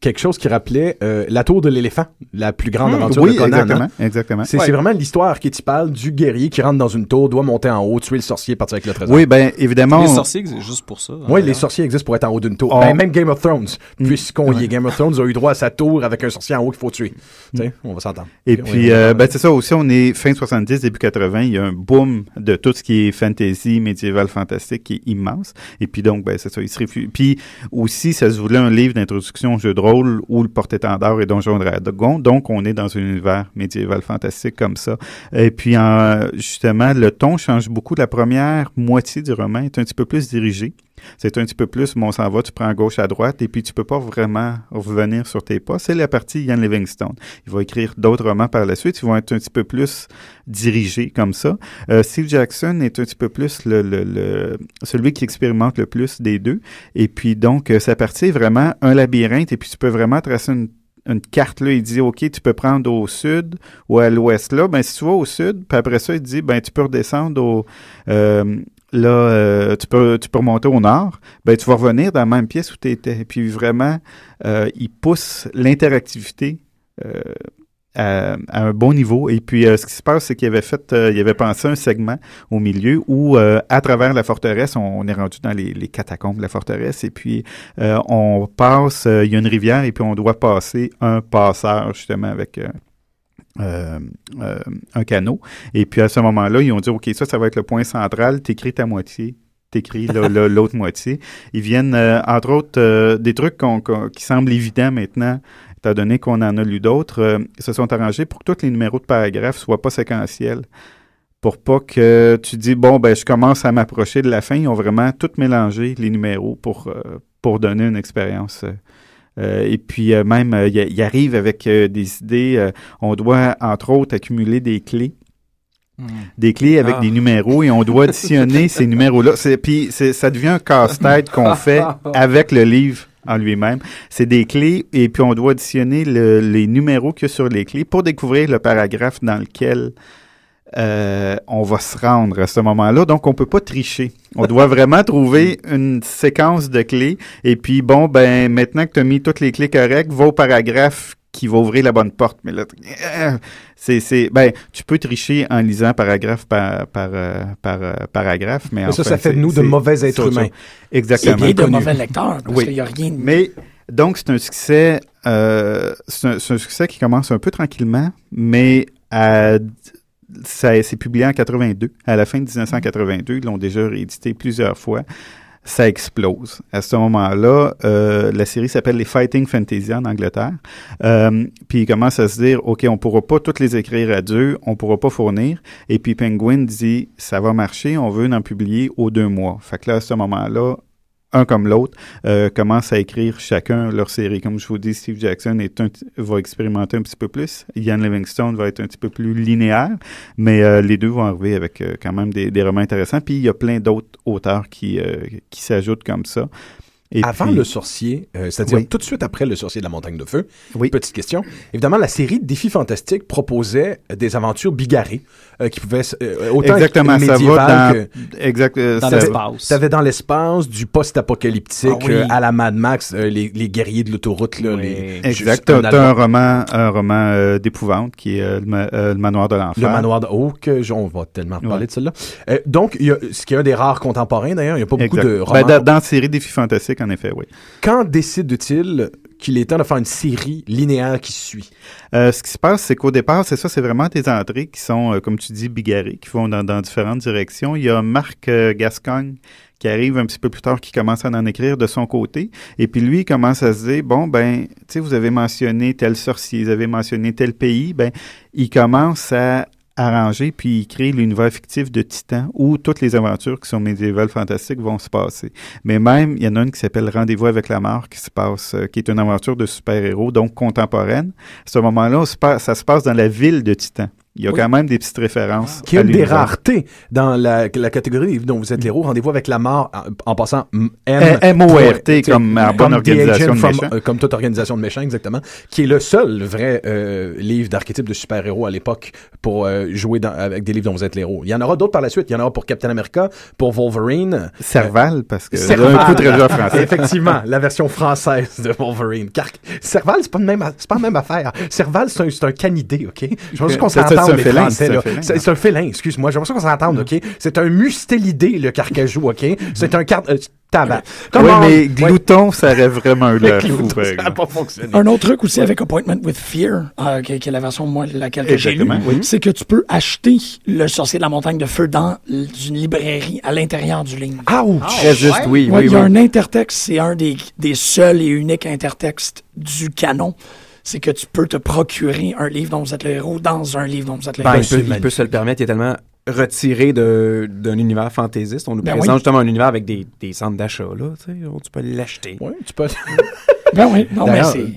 quelque chose qui rappelait euh, la tour de l'éléphant, la plus grande aventure Hmm, oui, de Conan. hein. exactement, exactement. C'est vraiment l'histoire qui t'y parle du guerrier qui rentre dans une tour, doit monter en haut, tuer le sorcier, partir avec le trésor. Oui, ben évidemment. Les sorciers existent juste pour ça. Oui, hein. les sorciers existent pour être en haut d'une tour. Oh. Ben, même Game of Thrones, Mm. puisqu'on y est, Game of Thrones a eu droit à sa tour avec un sorcier en haut qu'il faut tuer. Tu sais, on va s'entendre. Et Oui, puis, oui, euh, oui. ben, c'est ça aussi, on est fin 70, début 80, il y a un boom de tout ce qui est fantasy, médiéval, fantastique qui est immense. Et puis donc, ben, c'est ça, il se réfugie. Puis aussi, ça se voulait un livre d'introduction au jeu de rôle où le porte-étendard est Donjon Dragon. Donc, on est dans un univers médiéval fantastique comme ça. Et puis, en- justement, le ton change beaucoup. La première moitié du roman est un petit peu plus dirigée. C'est un petit peu plus, bon, on s'en va, tu prends à gauche, à droite, et puis tu peux pas vraiment revenir sur tes pas. C'est la partie Ian Livingstone. Il va écrire d'autres romans par la suite. Ils vont être un petit peu plus dirigés comme ça. Euh, Steve Jackson est un petit peu plus le, celui qui expérimente le plus des deux. Et puis donc, euh, sa partie est vraiment un labyrinthe, et puis tu peux vraiment tracer une carte il dit OK, tu peux prendre au sud ou à l'ouest là, ben si tu vas au sud, puis après ça il dit ben tu peux redescendre au euh, là euh, tu peux tu peux remonter au nord, ben tu vas revenir dans la même pièce où tu étais. Puis vraiment euh, il pousse l'interactivité euh, à, un bon niveau. Et puis, ce qui se passe, c'est qu'il avait fait, il avait pensé un segment au milieu où, à travers la forteresse, on, est rendu dans les, catacombes de la forteresse, et puis on passe, il y a une rivière, et puis on doit passer un passeur, justement, avec... euh, euh, un canot. Et puis à ce moment-là, ils ont dit, OK, ça, ça va être le point central, t'écris ta moitié, t'écris <laughs> l'autre moitié. Ils viennent, euh, entre autres, des trucs qui semblent évidents maintenant, étant donné qu'on en a lu d'autres, ils se sont arrangés pour que tous les numéros de paragraphes soient pas séquentiels. Pour pas que tu dis, bon, ben, je commence à m'approcher de la fin. Ils ont vraiment tout mélangé, les numéros, pour, pour donner une expérience. Euh, euh, et puis, euh, même, euh, il il arrive avec euh, des idées. euh, on doit, entre autres, accumuler des clés des clés avec Ah. des numéros et on doit additionner ces <laughs> numéros-là. Puis ça devient un casse-tête qu'on fait <laughs> avec le livre en lui-même. C'est des clés et puis on doit additionner le- les numéros qu'il y a sur les clés pour découvrir le paragraphe dans lequel euh, on va se rendre à ce moment-là. Donc on peut pas tricher. On doit <laughs> vraiment trouver une séquence de clés et puis bon ben maintenant que tu as mis toutes les clés correctes, va au paragraphe qui va ouvrir la bonne porte. Mais là, euh, c'est, c'est, ben, tu peux tricher en lisant paragraphe par, par, euh, par paragraphe, mais Mais ça, enfin, ça fait de nous de mauvais êtres humains. Exactement. Et de connu. mauvais lecteurs, parce Oui. qu'il n'y a rien de... Mais donc c'est un succès, euh, c'est un, c'est un succès qui commence un peu tranquillement, mais à- ça c'est publié en 82, à la fin de 1982, ils l'ont déjà réédité plusieurs fois. Ça explose. À ce moment-là, euh, la série s'appelle les Fighting Fantasy en Angleterre. Euh, puis ils commencent à se dire, OK, on pourra pas toutes les écrire à deux, on pourra pas fournir. Et puis Penguin dit, ça va marcher, on veut en publier aux deux mois. Fait que là, à ce moment-là, un comme l'autre, euh, commencent à écrire chacun leur série. Comme je vous dis, Steve Jackson est un, va expérimenter un petit peu plus. Ian Livingstone va être un petit peu plus linéaire, mais euh, les deux vont arriver avec euh, quand même des, des romans intéressants. Puis il y a plein d'autres auteurs qui, euh, qui s'ajoutent comme ça. Et Avant puis- le sorcier, euh, c'est-à-dire Oui. tout de suite après le sorcier de la montagne de feu, Oui. petite question. Évidemment, la série Défis fantastiques proposait des aventures bigarrées euh, qui pouvaient euh, autant Exactement, être ça va dans, que exact, euh, Dans ça- l'espace. T'avais dans l'espace du post-apocalyptique Ah oui. euh, à la Mad Max, euh, les, les guerriers de l'autoroute, là, Oui. les, Exact. T'as un roman, un roman euh, d'épouvante qui est euh, le, ma- euh, le manoir de l'enfer. Le manoir de Oh, que on va tellement Ouais. parler de celle-là. Euh, donc, il y a, ce qui est un des rares contemporains d'ailleurs, il n'y a pas beaucoup Exact. de Ben, romans. dans, dans la série Défis fantastiques, en effet, oui. Quand décide-t-il qu'il est temps de faire une série linéaire qui suit? Euh, ce qui se passe, c'est qu'au départ, c'est ça, c'est vraiment des entrées qui sont, euh, comme tu dis, bigarrées, qui vont dans, dans différentes directions. Il y a Marc euh, Gascogne qui arrive un petit peu plus tard, qui commence à en écrire de son côté. Et puis lui, il commence à se dire, bon, ben, tu sais, vous avez mentionné tel sorcier, vous avez mentionné tel pays, ben, il commence à arranger puis il crée l'univers fictif de Titan où toutes les aventures qui sont médiévales fantastiques vont se passer. Mais même, il y en a une qui s'appelle Rendez-vous avec la mort qui se passe, euh, qui est une aventure de super-héros, donc contemporaine. À ce moment-là, ça se passe dans la ville de Titan. Il y a Oui. quand même des petites références. Qui des raretés dans la, la catégorie dont vous êtes l'héros. Rendez-vous avec la mort en, en passant M- M. M-O-R-T, sais, comme en bonne organisation de méchants. euh, comme toute organisation de méchants, exactement. Qui est le seul vrai euh, livre d'archétype de super-héros à l'époque pour euh, jouer dans- avec des livres dont vous êtes l'héros. Il y en aura d'autres par la suite. Il y en aura pour Captain America, pour Wolverine. Serval, parce que Serval. un coup de français. Effectivement, la version française de Wolverine. Car Serval, c'est pas, le même, c'est pas la même affaire. Serval, c'est un, c'est un canidé, OK? Je pense qu'on C'est- c'est- s'entend, c'est un les félin, Français, c'est un ouais. félin, excuse-moi. J'aimerais ça qu'on s'entende, OK? C'est un mustélidé, le carcajou, OK? C'est un car... euh, tabac. Oui, mais Ouais. glouton, ça aurait vraiment eu Clouton, <laughs> fou, ça n'a exemple. pas fonctionné. Un autre truc aussi avec Appointment with Fear, euh, qui, qui est la version, moi, laquelle que j'ai lu, Exactement, oui. c'est que tu peux acheter Le Sorcier de la Montagne de Feu dans une librairie à l'intérieur du livre. Ouch! Très juste, oui, Ouais, oui, il y a oui. un intertexte, c'est un des, des seuls et uniques intertextes du canon. C'est que tu peux te procurer un livre dont vous êtes le héros dans un livre dont vous êtes le Ben, héros. il, peut, il peut se le permettre, il est tellement retiré de- d'un univers fantaisiste. On nous Ben présente oui. justement un univers avec des, des centres d'achat, là, tu sais, où tu peux l'acheter. Ouais, tu peux... <laughs> Ben oui,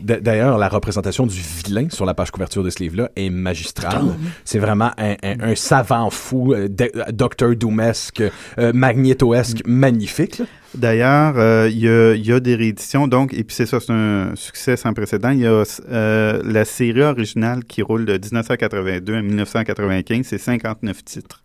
D'ailleurs, la représentation du vilain sur la page couverture de ce livre-là est magistrale. C'est vraiment un, un- un savant fou, euh, euh, Docteur Doomesque, euh, magnétoesque, magnifique. là. D'ailleurs, euh, il y, y a des rééditions, donc, et puis c'est ça, c'est un succès sans précédent. Il y a euh, la série originale qui roule de 1982 à 1995, c'est 59 titres.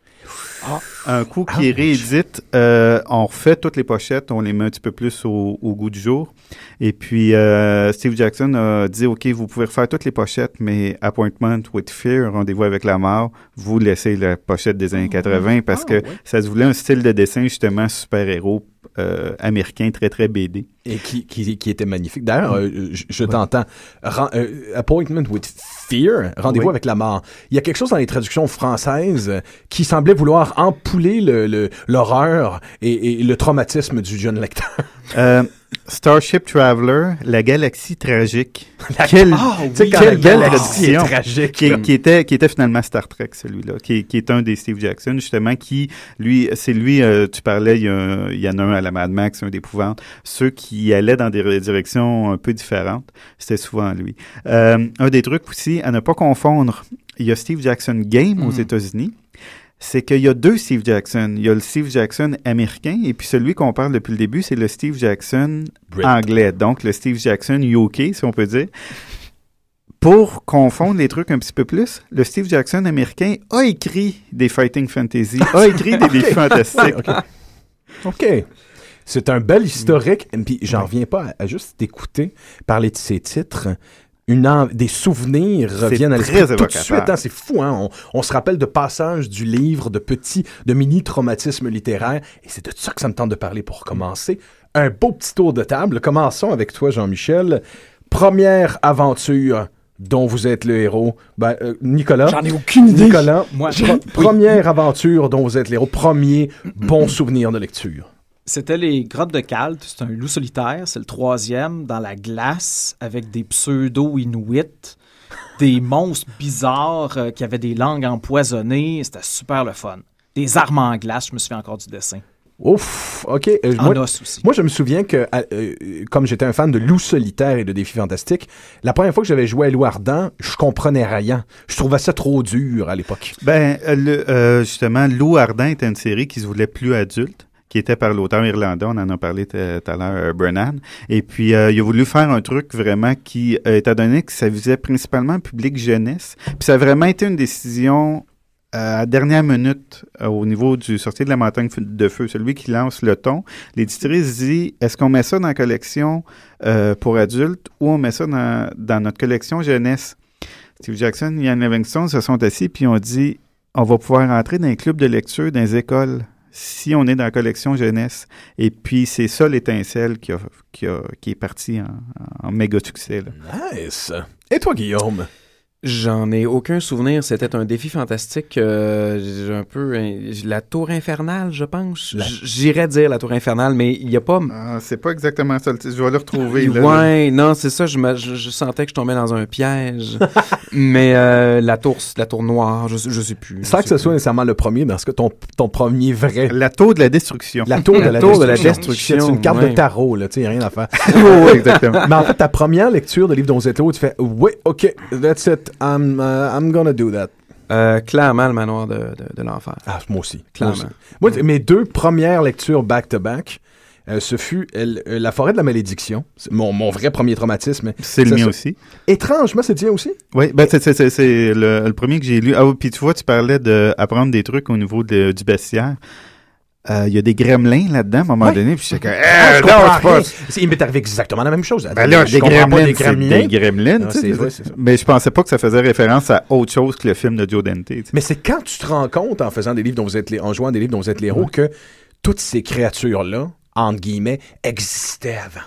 Un coup qui est réédite, euh, on refait toutes les pochettes, on les met un petit peu plus au, au goût du jour. Et puis, euh, Steve Jackson a dit, OK, vous pouvez refaire toutes les pochettes, mais Appointment with Fear, Rendez-vous avec la mort, vous laissez la pochette des années 80 parce que ça se voulait un style de dessin justement super-héros euh, américain très, très BD. Et qui, qui, qui était magnifique. D'ailleurs, euh, je, je t'entends. Euh, appointment with Fear, rendez-vous Oui. avec la mort. Il y a quelque chose dans les traductions françaises qui semblait vouloir empouler le- le- l'horreur et, et le traumatisme du jeune lecteur. Euh, Starship Traveler, la galaxie tragique. <laughs> Quelle, Ah, oui, quelle belle traduction. tragique. Qui, qui était, qui était finalement Star Trek, celui-là, qui, qui est un des Steve Jackson, justement, qui, lui, c'est lui, euh, tu parlais, il y, a un- il y en a un à la Mad Max, un d'épouvante. Ceux qui allaient dans des directions un peu différentes, c'était souvent lui. Euh, un des trucs aussi, à ne pas confondre, il y a Steve Jackson Game aux Mhm. États-Unis. C'est qu'il y a deux Steve Jackson. Il y a le Steve Jackson américain et puis celui qu'on parle depuis le début, c'est le Steve Jackson Brit. anglais. Donc le Steve Jackson UK, si on peut dire. Pour confondre les trucs un petit peu plus, le Steve Jackson américain a écrit des Fighting Fantasy, a <laughs> écrit des défis fantastiques. OK. C'est un bel historique. Et Puis j'en reviens pas à, à juste d'écouter parler de ces titres. Une des souvenirs reviennent à l'esprit tout de suite. hein. c'est fou, hein? On, on se rappelle de passages du livre, de petits, de mini-traumatismes littéraires. Et c'est de ça que ça me tente de parler pour commencer. Un beau petit tour de table. Commençons avec toi, Jean-Michel. Première aventure dont vous êtes le héros. Ben, euh, Nicolas. J'en ai aucune idée. Nicolas, Moi, <laughs> première aventure dont vous êtes l'héros. Premier bon souvenir de lecture. C'était les grottes de Calte. C'est un loup solitaire. C'est le troisième dans la glace avec des pseudo-inuits, des <laughs> monstres bizarres euh, qui avaient des langues empoisonnées. C'était super le fun. Des armes en glace, je me souviens encore du dessin. Ouf, ok. Euh, En moi, os aussi. moi, je me souviens que, euh, comme j'étais un fan de loup solitaire et de défis fantastiques, la première fois que j'avais joué à loup ardent, je comprenais rien. Je trouvais ça trop dur à l'époque. Ben, euh, le- euh, justement, Loup Ardent était une série qui se voulait plus adulte qui était par l'auteur irlandais, on en a parlé tout à l'heure, euh, Brennan. Et puis, euh, il a voulu faire un truc vraiment qui, euh, étant donné que ça visait principalement le public jeunesse, puis ça a vraiment été une décision euh, à dernière minute au niveau du sortie de la montagne de feu, celui qui lance le ton. L'éditrice dit, est-ce qu'on met ça dans la collection pour adultes ou on met ça dans, notre collection jeunesse? Steve Jackson et Ian Livingstone se sont assis puis ont dit, on va pouvoir entrer dans les clubs de lecture dans les écoles si on est dans la collection jeunesse. Et puis, c'est ça l'étincelle qui, a, qui, a- qui est parti en, méga succès. Nice. Et toi, Guillaume? J'en ai aucun souvenir. C'était un défi fantastique. euh, j'ai un peu euh, la tour infernale, je pense. La- J'irais dire la tour infernale, mais il n'y a pas. Ah, c'est pas exactement ça. Je vais le retrouver. là. ouais, non, c'est ça. Je, me- je, je sentais que je tombais dans un piège. <laughs> mais euh, la tour, la tour noire, je, je sais plus. Sans que ce soit nécessairement le premier, dans ce cas, ton, ton premier vrai? La tour de la destruction. La tour de La la, tour de la destruction. C'est une carte ouais. de tarot, là, tu sais, rien à faire. <laughs> oui, exactement. Mais en fait, ta première lecture de livre où tu fais, oui, ok, that's it, I'm, uh, I'm gonna do that. Euh, clairement, le manoir de, de, de l'enfer. Ah, moi aussi. Moi Clairement. aussi. Moi, t- mes deux premières lectures back-to-back, euh, ce fut euh, euh, La forêt de la malédiction, C'est mon, mon vrai premier traumatisme. C'est le mien ça- aussi. Étrangement, c'est le tien aussi? Oui, ben c'est, c'est, le, le premier que j'ai lu. Ah puis tu vois, tu parlais d'apprendre des trucs au niveau de- du bestiaire. Euh, Il y a des gremlins là-dedans, à un moment Ouais. donné, puis j'étais comme, Ah, Eh, non, c'est. C'est- Il m'est arrivé exactement la même chose. Ben là, je des gremlins, pas des c'est gremlins. des gremlins, Non, c'est vrai, c'est ça. Mais je pensais pas que ça faisait référence à autre chose que le film de Joe Dante. Mais c'est quand tu te rends compte, en faisant des livres dont vous êtes les, en jouant des livres dont vous êtes les héros, que toutes ces créatures-là, entre guillemets, existaient avant.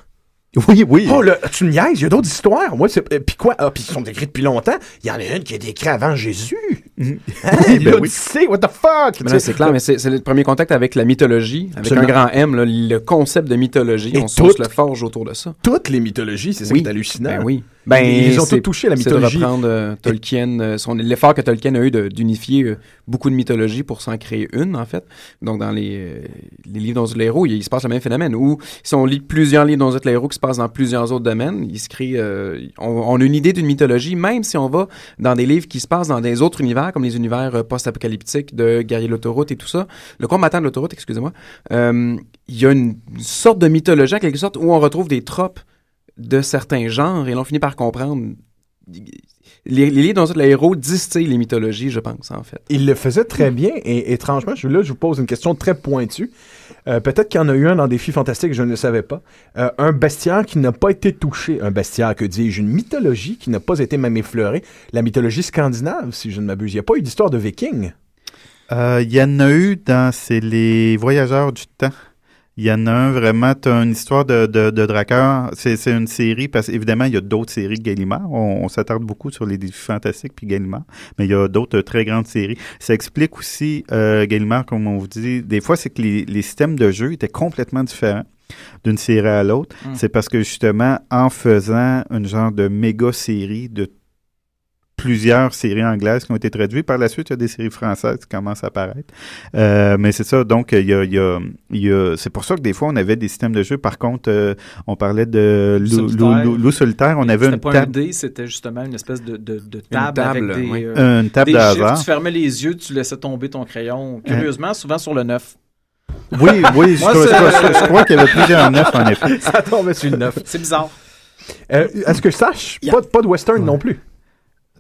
Oui, oui. Oh, là, tu me niaises, il y a d'autres histoires. Moi, c'est. euh, Puis quoi? Ah, puis ils sont écrits depuis longtemps. Il y en a une qui est écrite avant Jésus. Oui, <laughs> ben oui. What the fuck? C'est clair, mais c'est le premier contact avec la mythologie, avec Absolument. un grand M, là, le concept de mythologie. Et on toutes- le forge autour de ça. Toutes les mythologies, c'est ça Oui. qui est hallucinant. Ben oui. Ben, ils ont tous touché à la C'est de mythologie. reprendre euh, Tolkien, euh, son- l'effort que Tolkien a eu de- d'unifier euh, beaucoup de mythologies pour s'en créer une, en fait. Donc, dans les, euh, les livres dont les héros, il, il se passe le même phénomène. Ou si on lit plusieurs livres dont les héros qui se passent dans plusieurs autres domaines, il se crée, on, on a une idée d'une mythologie, même si on va dans des livres qui se passent dans des autres univers, comme les univers euh, post-apocalyptiques de Guerrier de l'autoroute et tout ça. Le combattant de l'autoroute, excusez-moi. Euh, il y a une, sorte de mythologie, en quelque sorte, où on retrouve des tropes de certains genres, et l'on finit par comprendre les, les livres dont les héros distillent les mythologies, je pense, en fait. Il le faisait très bien et étrangement, je, là, je vous pose une question très pointue. Euh, Peut-être qu'il y en a eu un dans Défi Fantastique, je ne le savais pas. Euh, un bestiaire qui n'a pas été touché. Un bestiaire, que dis-je, une mythologie qui n'a pas été même effleurée. La mythologie scandinave, si je ne m'abuse. Il n'y a pas eu d'histoire de vikings. Euh, Il y en a eu dans les voyageurs du temps. Il y en a un vraiment, tu une histoire de, de, de draqueur. C'est, c'est une série, parce qu'évidemment, il y a d'autres séries de Gallimard. On, on s'attarde beaucoup sur les défis fantastiques puis Gallimard, mais il y a d'autres euh, très grandes séries. Ça explique aussi, euh, Gallimard, comme on vous dit, des fois, c'est que les, les systèmes de jeu étaient complètement différents d'une série à l'autre. Mm. C'est parce que justement, en faisant une genre de méga série de plusieurs séries anglaises qui ont été traduites. Par la suite, il y a des séries françaises qui commencent à apparaître. Euh, mais c'est ça, donc il y a, il y a, il y a- c'est pour ça que des fois on avait des systèmes de jeu. Par contre, euh, on parlait de loup Solitaire. Lou- Lou solitaire, on avait C'était une pas un table, dé, c'était justement une espèce de, de, de table, table, avec des, oui. euh, une table des de chiffres. Tu fermais les yeux, tu laissais tomber ton crayon. Curieusement, souvent sur le 9. Oui, oui, <laughs> je, Moi, crois- je c'est- crois- je crois qu'il y avait plusieurs neufs en effet. <laughs> Ça tombe sur le neuf. C'est bizarre. Euh, Est-ce que je sache? Yeah. Pas, pas de western non plus.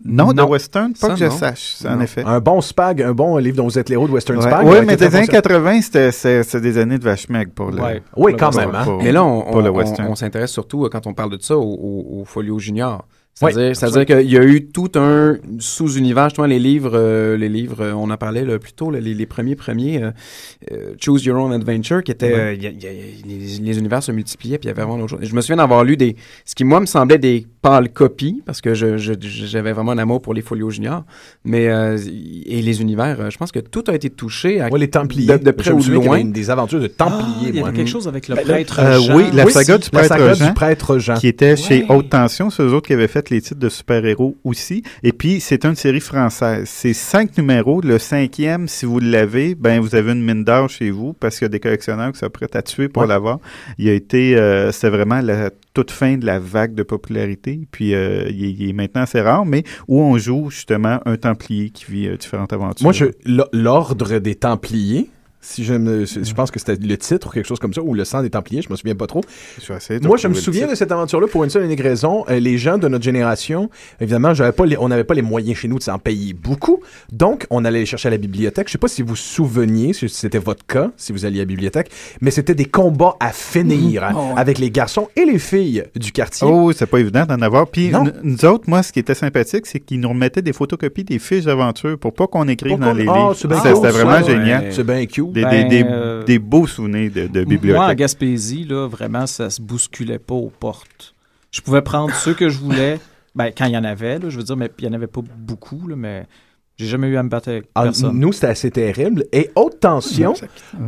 Non, de Non. western, pas Ça, que je non. sache, en Non. effet. Un bon spag, un bon livre dont vous êtes l'héros de western Ouais, spag. Euh, mais des années très 80, c'était des années de vache maigre pour le. Ouais. Oui, Pour quand le même. western. hein. pour- Mais là, on, pour le on- western. on- on s'intéresse surtout, euh, quand on parle de ça, au, au- au Folio Junior. Oui, C'est-à-dire c'est-à-dire qu'il y a eu tout un sous-univers, justement, les livres, euh, les livres, euh, on en parlait là, plus tôt, là, les, les premiers premiers, euh, euh, Choose Your Own Adventure, qui était, euh, il y a- il y a- les, les univers se multipliaient, puis il y avait vraiment d'autres choses. Je me souviens d'avoir lu des, ce qui moi me semblait des pâles copies, parce que je- je- j'avais vraiment un amour pour les Folios Junior, mais euh, et les univers, euh, je pense que tout a été touché à, Ouais, les Templiers. de, de près Je ou de loin. une- des aventures de Ah, Templiers, il y avait quelque chose avec le Ben prêtre euh, Jean. oui, la Oui, saga du la prêtre saga Jean. du prêtre Jean. qui était chez. Haute Tension, c'est eux autres qui avaient fait les titres de super-héros aussi. Et puis, c'est une série française. C'est cinq numéros. Le cinquième, si vous l'avez, ben vous avez une mine d'or chez vous parce qu'il y a des collectionneurs qui sont prêts à tuer pour Ouais. l'avoir. Il a été, euh, c'est vraiment la toute fin de la vague de popularité. Puis, euh, il, est- il est maintenant assez rare, mais où on joue justement un Templier qui vit euh, différentes aventures. Moi, l'ordre des Templiers, si je me, je pense que c'était le titre ou quelque chose comme ça, ou le sang des Templiers, je me souviens pas trop. Je Moi, je me souviens de cette aventure-là pour une seule et unique raison. Euh, les gens de notre génération, évidemment, j'avais pas les- on n'avait pas les moyens chez nous de s'en payer beaucoup. Donc, on allait les chercher à la bibliothèque. Je sais pas si vous vous souveniez, si c'était votre cas, si vous alliez à la bibliothèque, mais c'était des combats à finir hein, Oh, ouais. avec les garçons et les filles du quartier. Oh, c'est pas évident d'en avoir. Puis nous autres, moi, ce qui était sympathique, c'est qu'ils nous remettaient des photocopies des fiches d'aventure pour pas qu'on écrive Pour dans qu'on- les Ah, livres. C'était cool, c'était ça, vraiment ouais. génial. C'est bien cute. Des, Ben, des, des, euh, des beaux souvenirs de, de Moi, en bibliothèque. Gaspésie, là, vraiment, ça se bousculait pas aux portes. Je pouvais prendre ceux que je voulais, ben, quand il y en avait, là, je veux dire, mais il y en avait pas beaucoup, là, mais j'ai jamais eu à me battre avec Ah, personne. nous, c'était assez terrible. Et haute tension,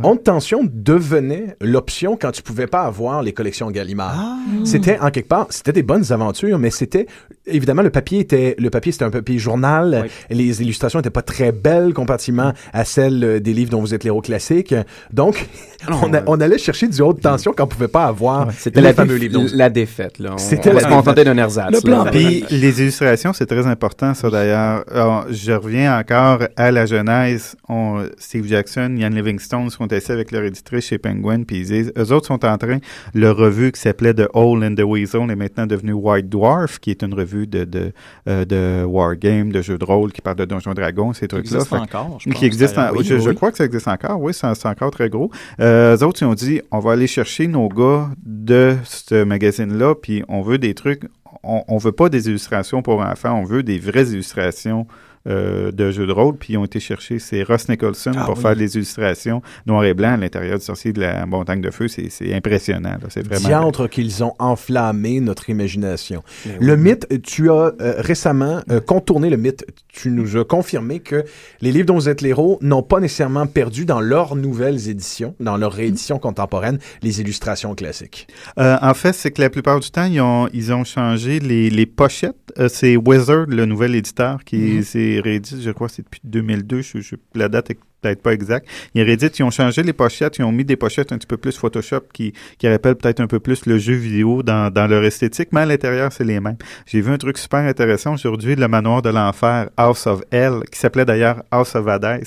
haute tension devenait l'option quand tu pouvais pas avoir les collections Gallimard. Ah! C'était en quelque part, c'était des bonnes aventures, mais c'était évidemment le papier était le papier c'était un papier journal. Les illustrations étaient pas très belles comparativement à celles euh, des livres dont vous êtes l'héros classique. Donc, <laughs> Non, on, a- on allait chercher du haute tension qu'on pouvait pas avoir. C'était les la, fameux dont- la défaite. Là. On, C'était on la contentait d'un ersatz. Le plan. Puis les illustrations, c'est très important, ça d'ailleurs. Alors, Je reviens encore à la genèse. On- Steve Jackson, Ian Livingstone sont assis avec leur éditrice chez Penguin, puis ils disent, eux autres sont en train, leur revue qui s'appelait The Hole in the Weasel est maintenant devenue White Dwarf, qui est une revue de, de, euh, de wargame, de jeux de rôle, qui parle de Donjons Dragons, ces trucs-là. existe encore, je qui existe en- je, je crois que ça existe encore, oui, c'est encore très gros. Euh, eux autres, ils ont dit, on va aller chercher nos gars de ce magazine-là, puis on veut des trucs, on, on veut pas des illustrations pour enfants, on veut des vraies illustrations euh, de jeux de rôle, puis ils ont été chercher, c'est Ross Nicholson Ah pour oui. faire des illustrations noir et blanc à l'intérieur du sorcier de la montagne de feu, c'est c'est impressionnant, c'est vraiment... Diantre qu'ils ont enflammé notre imagination. Mais Le mythe, tu as euh, récemment euh, contourné le mythe. Tu nous as confirmé que les livres dont vous êtes l'héros n'ont pas nécessairement perdu dans leurs nouvelles éditions, dans leur réédition contemporaine, les illustrations classiques. En fait, c'est que la plupart du temps, ils ont, ils ont changé les, les pochettes. C'est Wizard, le nouvel éditeur, qui réédité, je crois que c'est depuis 2002, je, je- la date est peut-être pas exacte. Ils rééditent, ils ont changé les pochettes, ils ont mis des pochettes un petit peu plus Photoshop qui, qui rappellent peut-être un peu plus le jeu vidéo dans, dans leur esthétique, mais à l'intérieur, c'est les mêmes. J'ai vu un truc super intéressant aujourd'hui, le manoir de l'enfer, House of Hell, qui s'appelait d'ailleurs House of Hades.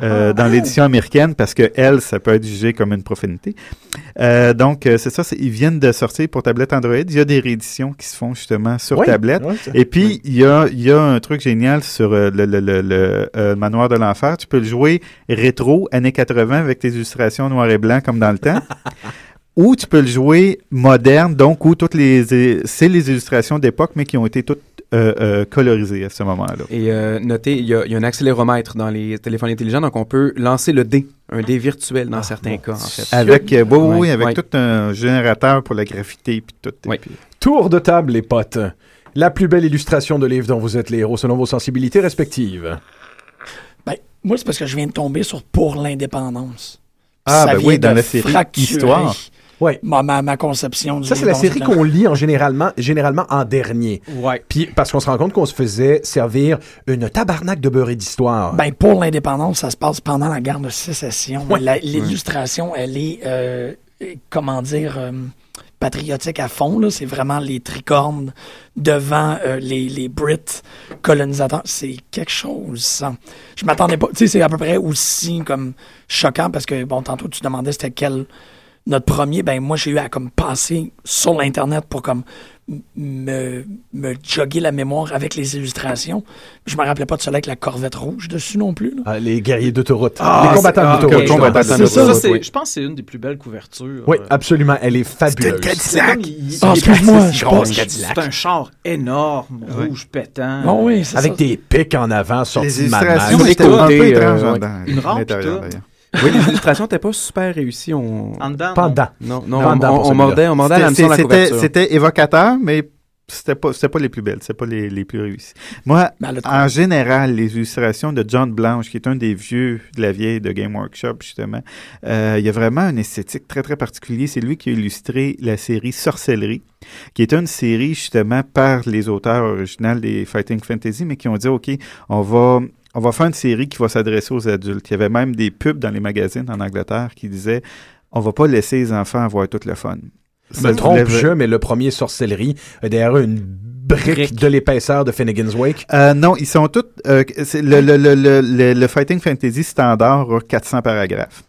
Euh, dans l'édition américaine parce que elle, ça peut être jugé comme une profanité. Euh, donc, euh, c'est ça, ils viennent de sortir pour tablette Android. Il y a des rééditions qui se font justement sur Oui, tablette. oui, Et puis, il y, a, il y a un truc génial sur le, le, le, le, Manoir de l'Enfer. Tu peux le jouer rétro, années 80, avec tes illustrations noir et blanc comme dans le temps. <laughs> Ou tu peux le jouer moderne, donc où toutes les c'est les illustrations d'époque, mais qui ont été toutes euh, euh, colorisé à ce moment-là. Et euh, notez, il y, a, il y a un accéléromètre dans les téléphones intelligents, donc on peut lancer le dé, un dé virtuel dans certains cas, en fait. Avec, euh, oui, oui, Ouais, avec ouais. tout un générateur pour la graffité puis tout. Ouais. Puis- Tour de table, les potes. La plus belle illustration de livre dont vous êtes les héros selon vos sensibilités respectives. Ben, moi, c'est parce que je viens de tomber sur Pour l'indépendance. Ah, Ça ben vient oui, dans la série fracturer Histoire. Ouais. Ma, ma, ma conception du Ça, c'est la série qu'on lit en généralement, généralement en dernier. Ouais. Puis parce qu'on se rend compte qu'on se faisait servir une tabarnak de beurrée d'histoire. Ben, pour l'indépendance, ça se passe pendant la guerre de sécession. Ouais. L'illustration, elle est, euh, comment dire, euh, patriotique à fond. C'est vraiment les tricornes devant euh, les, les Brits colonisateurs. C'est quelque chose, ça. Je m'attendais pas. Tu sais, c'est à peu près aussi comme choquant parce que, bon, tantôt, tu demandais c'était quel notre premier, ben moi j'ai eu à comme passer sur l'internet pour comme me, me jogger la mémoire avec les illustrations. Je me rappelais pas de cela avec la corvette rouge dessus non plus. là. Ah, les guerriers d'autoroute. Ah, les combattants Ah, d'autoroute. je combattants comprends. C'est Ça, ça, c'est- oui. je pense que c'est une des plus belles couvertures. Oui, Euh, absolument. Elle est fabuleuse. c'est Ah, excuse-moi, je c'est un char énorme, Ouais. rouge pétant. Oui, Avec ça. des pics en avant sortis Les de illustrations les un peu euh, dedans, Une rampe. Oui, les illustrations n'étaient pas super réussies. On... En dedans. Pas non. dedans. Non, on, dedans on- mordait, on mordait à l'hameçon la couverture. c'était évocateur, mais c'était pas, c'était pas les plus belles, c'était pas les, les plus réussies. Moi, Ben, en général, les illustrations de John Blanche, qui est un des vieux de la vieille de Game Workshop, justement, euh, il y a vraiment une esthétique très, très particulière. C'est lui qui a illustré la série Sorcellerie, qui est une série, justement, par les auteurs originaux des Fighting Fantasy, mais qui ont dit, OK, on va... On va faire une série qui va s'adresser aux adultes. Il y avait même des pubs dans les magazines en Angleterre qui disaient on va pas laisser les enfants avoir tout le fun. Je me Ça trompe, je, mais le premier sorcellerie a derrière eux une brique, Brique. de l'épaisseur de Finnegan's Wake. Euh, non, ils sont tous. euh, c'est le, le, le, le, le- le Fighting Fantasy standard a 400 paragraphes.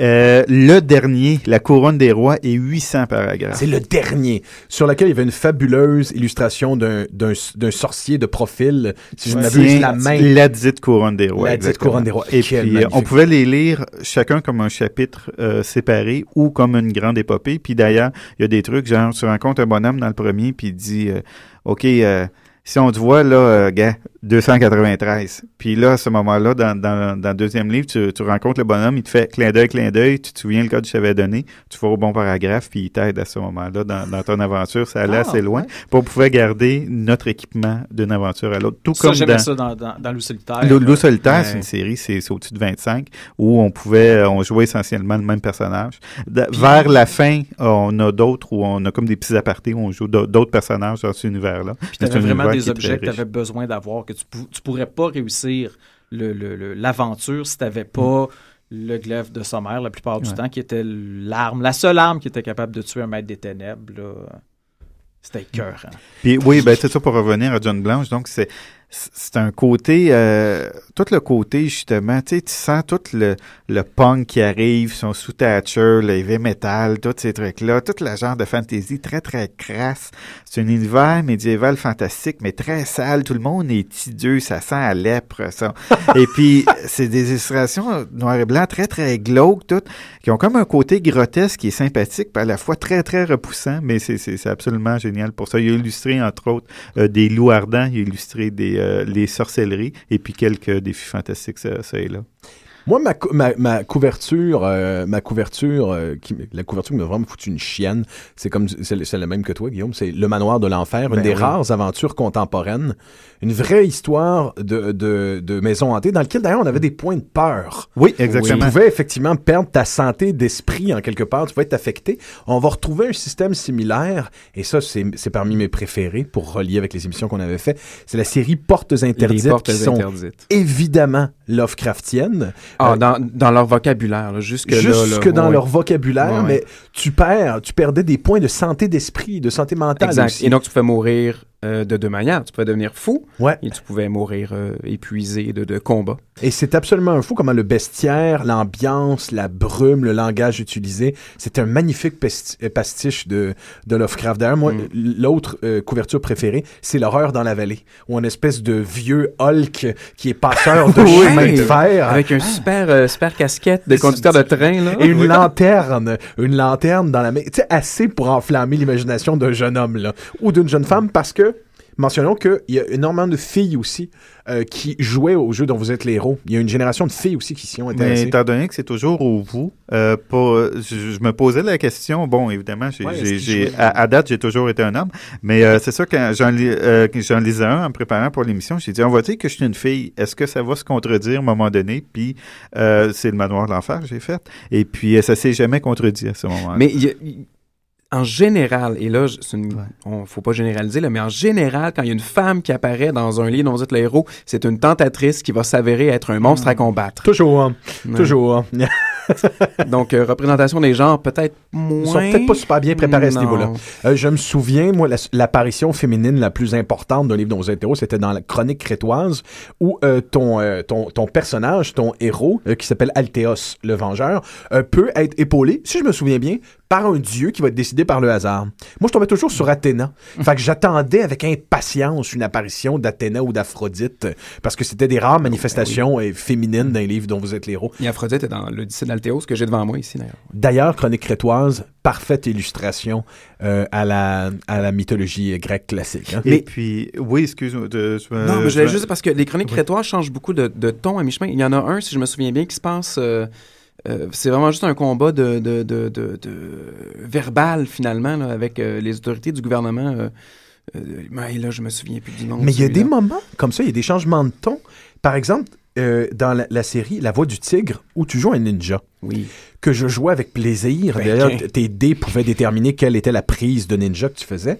Euh, le dernier, La Couronne des Rois, est 800 paragraphes. C'est le dernier, sur lequel il y avait une fabuleuse illustration d'un- d'un d'un sorcier de profil. Si je ne m'abuse, la main. La dite Couronne des Rois. La dite. Couronne des Rois. Et Quel puis, euh, magnifique. on pouvait les lire chacun comme un chapitre euh, séparé ou comme une grande épopée. Puis d'ailleurs, il y a des trucs, genre, tu rencontres un bonhomme dans le premier, puis il dit euh, OK, euh, si on te voit, là, euh, gars, 293. Puis là, à ce moment-là, dans, dans, dans le deuxième livre, tu, tu rencontres le bonhomme, il te fait clin d'œil, clin d'œil, tu te souviens le code que je t'avais donné, tu vas au bon paragraphe, puis il t'aide à ce moment-là dans, dans ton aventure. Ça allait Ah, assez loin. ouais. On pouvait garder notre équipement d'une aventure à l'autre. Tout Ça, comme dans... ça dans, Loup solitaire. L'eau solitaire, Ouais. c'est une série, c'est c'est au-dessus de 25, où on pouvait, euh, on jouait essentiellement le même personnage. De- vers la fin, on a d'autres où on a comme des petits apartés où on joue d'au- d'autres personnages dans cet univers-là. Puis t'avais vraiment des objets que tu avais besoin d'avoir, que tu, tu pourrais pas réussir le- le- le- l'aventure si tu n'avais pas le glaive de sommaire la plupart du Ouais. temps, qui était l'arme, la seule arme qui était capable de tuer un maître des ténèbres. là. C'était cœur. Puis oui, ben c'est ça pour revenir à John Blanche. Donc c'est c'est un côté, euh, tout le côté justement, tu sais, tu sens tout le, le punk qui arrive, son sous Thatcher, le heavy metal, tous ces trucs-là, tout le genre de fantasy très très crasse. C'est un univers médiéval fantastique, mais très sale. Tout le monde est tidieux, ça sent à lèpre, ça. <laughs> et puis c'est des illustrations noir et blanc très très glauques, toutes, qui ont comme un côté grotesque qui est sympathique, puis à la fois très très repoussant, mais c'est absolument génial pour ça. Il a illustré entre autres euh, des loups ardents, il a illustré des euh, les sorcelleries et puis quelques défis fantastiques ça, ça et là. Moi, ma, cou- ma, ma couverture, euh, ma couverture, euh, qui, la couverture qui m'a vraiment foutu une chienne, c'est comme c'est la même que toi, Guillaume. C'est Le Manoir de l'Enfer, une Ben des oui. rares aventures contemporaines, une vraie histoire de, de, de maison hantée, dans laquelle d'ailleurs on avait des points de peur. Oui, Tu exactement. pouvais effectivement perdre ta santé d'esprit en quelque part, tu pouvais être affecté. On va retrouver un système similaire, et ça, c'est parmi mes préférés pour relier avec les émissions qu'on avait fait. C'est la série Portes interdites, Les portes qui sont interdites. évidemment Lovecraftiennes. Ah, Euh, dans, dans leur vocabulaire, là, jusque, là, Jusque là, dans ouais. leur vocabulaire, Ouais, mais tu perds, tu perdais des points de santé d'esprit, de santé mentale Exact. aussi. Et donc, tu pouvais mourir euh, de deux manières. Tu pouvais devenir fou Ouais. et tu pouvais mourir euh, épuisé de, de combat. Et c'est absolument fou comment le bestiaire, l'ambiance, la brume, le langage utilisé, c'est un magnifique euh, pastiche de, de Lovecraft. D'ailleurs, moi, Mm. l'autre euh, couverture préférée, c'est l'horreur dans la vallée, où un espèce de vieux Hulk qui est passeur de <laughs> Oui. chemin de fer. Avec un super, euh, super casquette de conducteur de train. Là. Et une lanterne, une lanterne dans la main, tu sais, assez pour enflammer l'imagination d'un jeune homme, là, ou d'une jeune femme, parce que Mentionnons qu'il y a énormément de filles aussi euh, qui jouaient au jeu dont vous êtes les héros. Il y a une génération de filles aussi qui s'y ont Mais intéressées. étant donné que c'est toujours au vous, euh, pas- je, je me posais la question. Bon, évidemment, j'ai, Ouais, est-ce j'ai- qu'il j'ai- jouait? à, à date, j'ai toujours été un homme. Mais euh, c'est ça, quand j'en, lis- euh, quand j'en lisais un en me préparant pour l'émission, j'ai dit, on va dire que je suis une fille. Est-ce que ça va se contredire à un moment donné? Puis, euh, c'est le manoir de l'enfer que j'ai fait. Et puis, euh, ça s'est jamais contredit à ce moment-là. Mais il y a- en général, et là, c'est une- Ouais. on faut pas généraliser, là, mais en général, quand il y a une femme qui apparaît dans un livre dont vous êtes le héros, c'est une tentatrice qui va s'avérer être un monstre à combattre. Toujours, hein. Ouais. toujours. hein. <laughs> <laughs> Donc, euh, représentation des genres, peut-être moins. Ils sont peut-être pas super bien préparés à ce niveau-là. Euh, je me souviens, moi, la- l'apparition féminine la plus importante d'un livre dont vous êtes héros, c'était dans la Chronique crétoise, où euh, ton, euh, ton, ton personnage, ton héros, qui s'appelle Altéos, le Vengeur, peut être épaulé, si je me souviens bien, par un dieu qui va être décidé par le hasard. Moi, je tombais toujours sur Athéna. fait que j'attendais avec impatience une apparition d'Athéna ou d'Aphrodite, parce que c'était des rares manifestations euh, féminines d'un livre dont vous êtes l'héros. Et Aphrodite est dans l'Odyssée d'Altéos que j'ai devant moi ici, d'ailleurs. D'ailleurs, Chronique crétoise, parfaite illustration euh, à, la, à la mythologie grecque classique. hein. Et mais- puis, oui, excuse-moi. Non, mais je voulais juste parce que les chroniques crétoires changent beaucoup de, de ton à mi-chemin. Il y en a un, si je me souviens bien, qui se passe. euh, euh, c'est vraiment juste un combat de, de, de, de, de- verbal, finalement, là, avec euh, les autorités du gouvernement. euh, mais là, je me souviens plus du nom. Mais il y a des moments comme ça, il y a des changements de ton. Par exemple, euh, dans la, la série La Voix du Tigre, où tu joues un ninja, Oui. que je jouais avec plaisir. Ben, D'ailleurs, tes dés pouvaient déterminer quelle était la prise de ninja que tu faisais.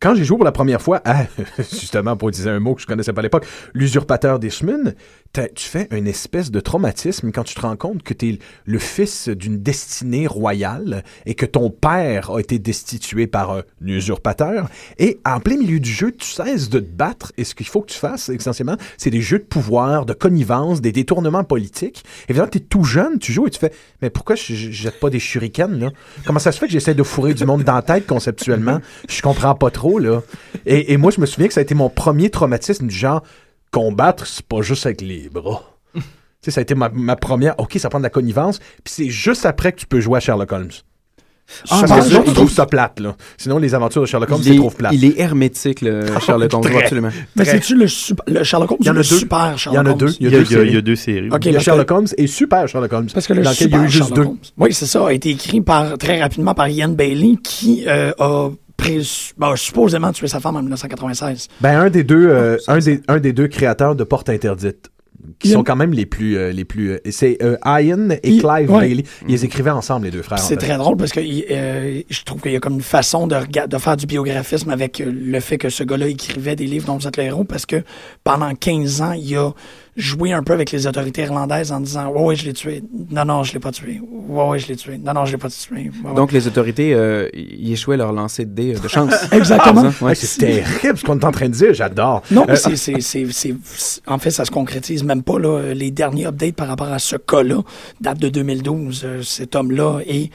Quand j'ai joué pour la première fois à, <laughs> justement, pour utiliser un mot que je connaissais pas à l'époque, l'usurpateur d'Ishmun, t'as- tu fais une espèce de traumatisme quand tu te rends compte que tu le fils d'une destinée royale et que ton père a été destitué par un usurpateur. Et en plein milieu du jeu, tu cesses de te battre et ce qu'il faut que tu fasses, essentiellement, c'est des jeux de pouvoir, de connivence, des détournements politiques. Évidemment, tu es tout jeune, tu joues et tu fais Mais pourquoi je jette pas des shurikens, là? Comment ça se fait que j'essaie de fourrer du monde dans la tête conceptuellement? Je comprends pas trop, là. Et, et moi, je me souviens que ça a été mon premier traumatisme du genre combattre, c'est pas juste avec les bras. <laughs> Tu sais, ça a été ma, ma première. OK, ça prend de la connivence. Puis c'est juste après que tu peux jouer à Sherlock Holmes. Ah, Parce que je- je trouve ça plate, là. Sinon, les aventures de Sherlock Holmes, c'est est, trop plate. il est hermétique, le <laughs> Sherlock Holmes, très. absolument. Mais c'est-tu le, super- le Sherlock Holmes Il y en ou a le deux. super Il y Sherlock en a Holmes? deux. Il y, a, deux il y a- séries. il y a deux séries. Ok, Il y a parce que- Sherlock Holmes et Super Sherlock Holmes. Parce que le dans lequel il y a super eu juste Sherlock deux. Holmes. Oui, c'est ça, a été écrit par, très rapidement par Ian Bailey, qui euh, a bon, supposément tué sa femme en 1996. Ben, un des deux, euh, un, des, un des deux créateurs de Porte Interdite. Qui Ian- sont quand même les plus. euh, les plus euh, c'est euh, Ian et Il- Clive ouais. Bailey. Ils les écrivaient ensemble, les deux frères. en C'est fait. très drôle parce que euh, je trouve qu'il y a comme une façon de, de faire du biographisme avec le fait que ce gars-là écrivait des livres dont vous êtes le héros parce que pendant 15 ans, il a joué un peu avec les autorités irlandaises en disant Ouais, ouais, je l'ai tué. Non, non, je l'ai pas tué. Ouais, ouais, je l'ai tué. Non, non, je l'ai pas tué. Ouais, ouais. Donc, les autorités, euh, ils échouaient leur lancer de dés euh, de <laughs> chance. Exactement. Ah, c'est terrible ce qu'on est en train de dire, j'adore. Non, mais Euh, c'est, c'est, c'est, en fait, ça se concrétise même pas. Là. Les derniers updates par rapport à ce cas-là datent de 2012. Euh, Cet homme-là est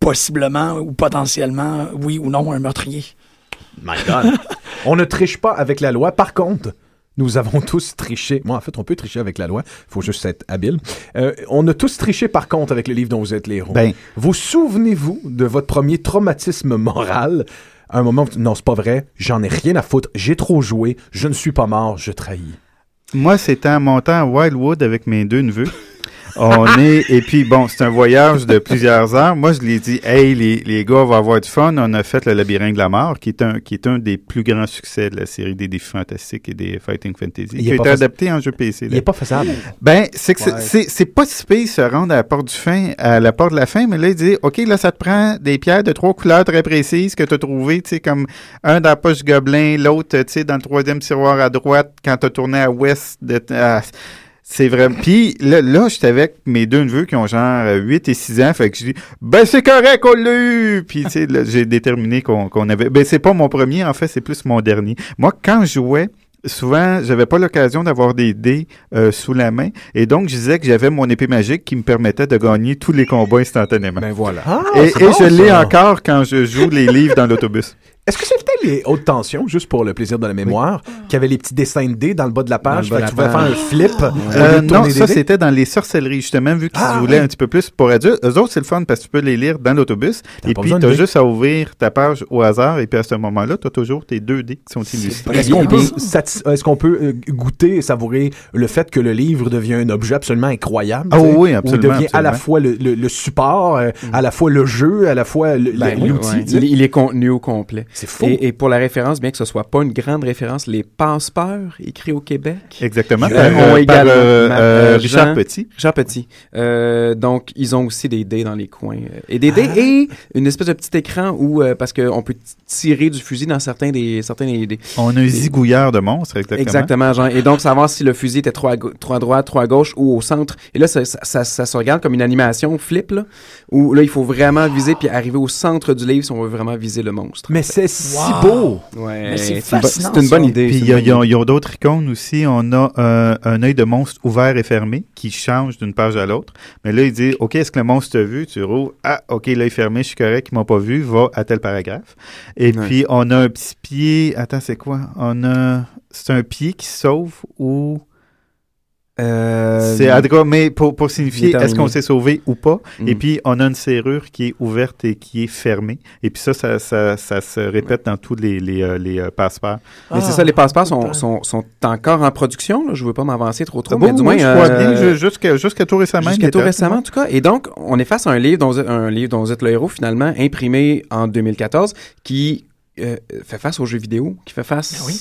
possiblement ou potentiellement, oui ou non, un meurtrier. My God. on ne triche pas avec la loi. Par contre, nous avons <laughs> tous triché. Moi, en fait, on peut tricher avec la loi. Il faut juste être habile. Euh, on a tous triché, par contre, avec le livre dont vous êtes les héros. Ben, Vous souvenez-vous de votre premier traumatisme moral? À un moment où, non, c'est pas vrai, j'en ai rien à foutre, j'ai trop joué, je ne suis pas mort, je trahis. Moi, c'était en montant à Wildwood avec mes deux neveux. On <laughs> est, et puis bon, c'est un voyage de plusieurs heures. Moi, je l'ai dit, hey, les, les gars, on va avoir du fun. On a fait le labyrinthe de la mort, qui est un, qui est un des plus grands succès de la série des défis fantastiques et des fighting fantasy, Il qui est a pas été adapté en jeu PC. Il là. n'est pas faisable. Ben, c'est que c'est- Ouais. c'est c'est pas si pire se rendre à la porte du fin, à la porte de la fin, mais là, il dit, OK, là, ça te prend des pierres de trois couleurs très précises que tu as trouvées, tu sais, comme un dans la poche du gobelin, l'autre, tu sais, dans le troisième tiroir à droite, quand tu as tourné à ouest. De, à- c'est vrai. Puis là, là j'étais avec mes deux neveux qui ont genre euh, 8 et 6 ans, fait que je dis, ben c'est correct, on l'a eu! Puis tu sais, là, j'ai déterminé qu'on qu'on avait... Ben c'est pas mon premier, en fait, c'est plus mon dernier. Moi, quand je jouais, souvent, j'avais pas l'occasion d'avoir des dés euh, sous la main. Et donc, je disais que j'avais mon épée magique qui me permettait de gagner tous les combats instantanément. Ben voilà. Ah, et et bon, je l'ai encore quand je joue les livres dans l'autobus. Est-ce que c'était les hautes tensions, juste pour le plaisir de la mémoire, qui avaient les petits dessins de dés dans le bas de la page, fait que tu pouvais faire un flip au Euh, non, ça c'était dans les sorcelleries, justement, vu qu'ils Ah, voulaient oui. un petit peu plus pour adultes. Eux autres, c'est le fun parce que tu peux les lire dans l'autobus. Et puis, tu as juste à ouvrir ta page au hasard. Et puis, à ce moment-là, tu as toujours tes deux dés qui sont illustrés. Est-ce qu'on Et- peut, et- sati- est-ce qu'on peut euh, goûter et savourer le fait que le livre devient un objet absolument incroyable? Ah tu oui, Où absolument, il devient à la fois le, le- le support, euh, à la fois le jeu, à la fois Ben, l'outil. ouais, tu sais? il, il est contenu au complet. C'est fou. Et, et pour la référence, bien que ce soit pas une grande référence, les passe-peurs écrits au Québec. Exactement. Euh, Euh, ont par, également euh, euh, euh, Richard Jean- Petit. Jean Petit. Euh, donc, ils ont aussi des dés dans les coins. euh, Et des Ah. dés et une espèce de petit écran où, euh, parce qu'on peut tirer du fusil dans certains des... Certains des, des- On a un zigouilleur de monstres, exactement. Exactement, genre. Et donc, savoir si le fusil était trop à, trop à droite, trop à gauche ou au centre. Et là, ça, ça, ça- ça se regarde comme une animation flip, là, où là, il faut vraiment viser puis arriver au centre du livre si on veut vraiment viser le monstre. Mais c'est si Wow. beau! Ouais, c'est une bo- bonne idée. Puis il y a, a- d'autres icônes aussi. On a euh, un œil de monstre ouvert et fermé qui change d'une page à l'autre. Mais là, il dit OK, est-ce que le monstre t'a vu? Tu rouvres. Ah, OK, l'œil fermé, je suis correct, il m'a pas vu, va à tel paragraphe. Et Ouais. puis, on a un petit pied. Attends, c'est quoi? On a. C'est un pied qui sauve ou. Euh, C'est droite, mais pour, pour signifier est-ce qu'on s'est sauvé ou pas? Mm. Et puis, on a une serrure qui est ouverte et qui est fermée. Et puis ça, ça, ça, ça se répète dans tous les, les, euh, les euh, passeports. Mais c'est Ah, ça, les passeports sont, sont, sont encore en production. Là. Je veux pas m'avancer trop trop, Ah mais bon, du moi, moins... je crois euh, bien, ju- jusqu'à jusqu'à tout récemment. Jusqu'à tout récemment, en tout cas. Et donc, on est face à un livre dont, vous êtes- un livre dont vous êtes le héros, finalement, imprimé en 2014, qui euh, fait face aux jeux vidéo, qui fait face oui.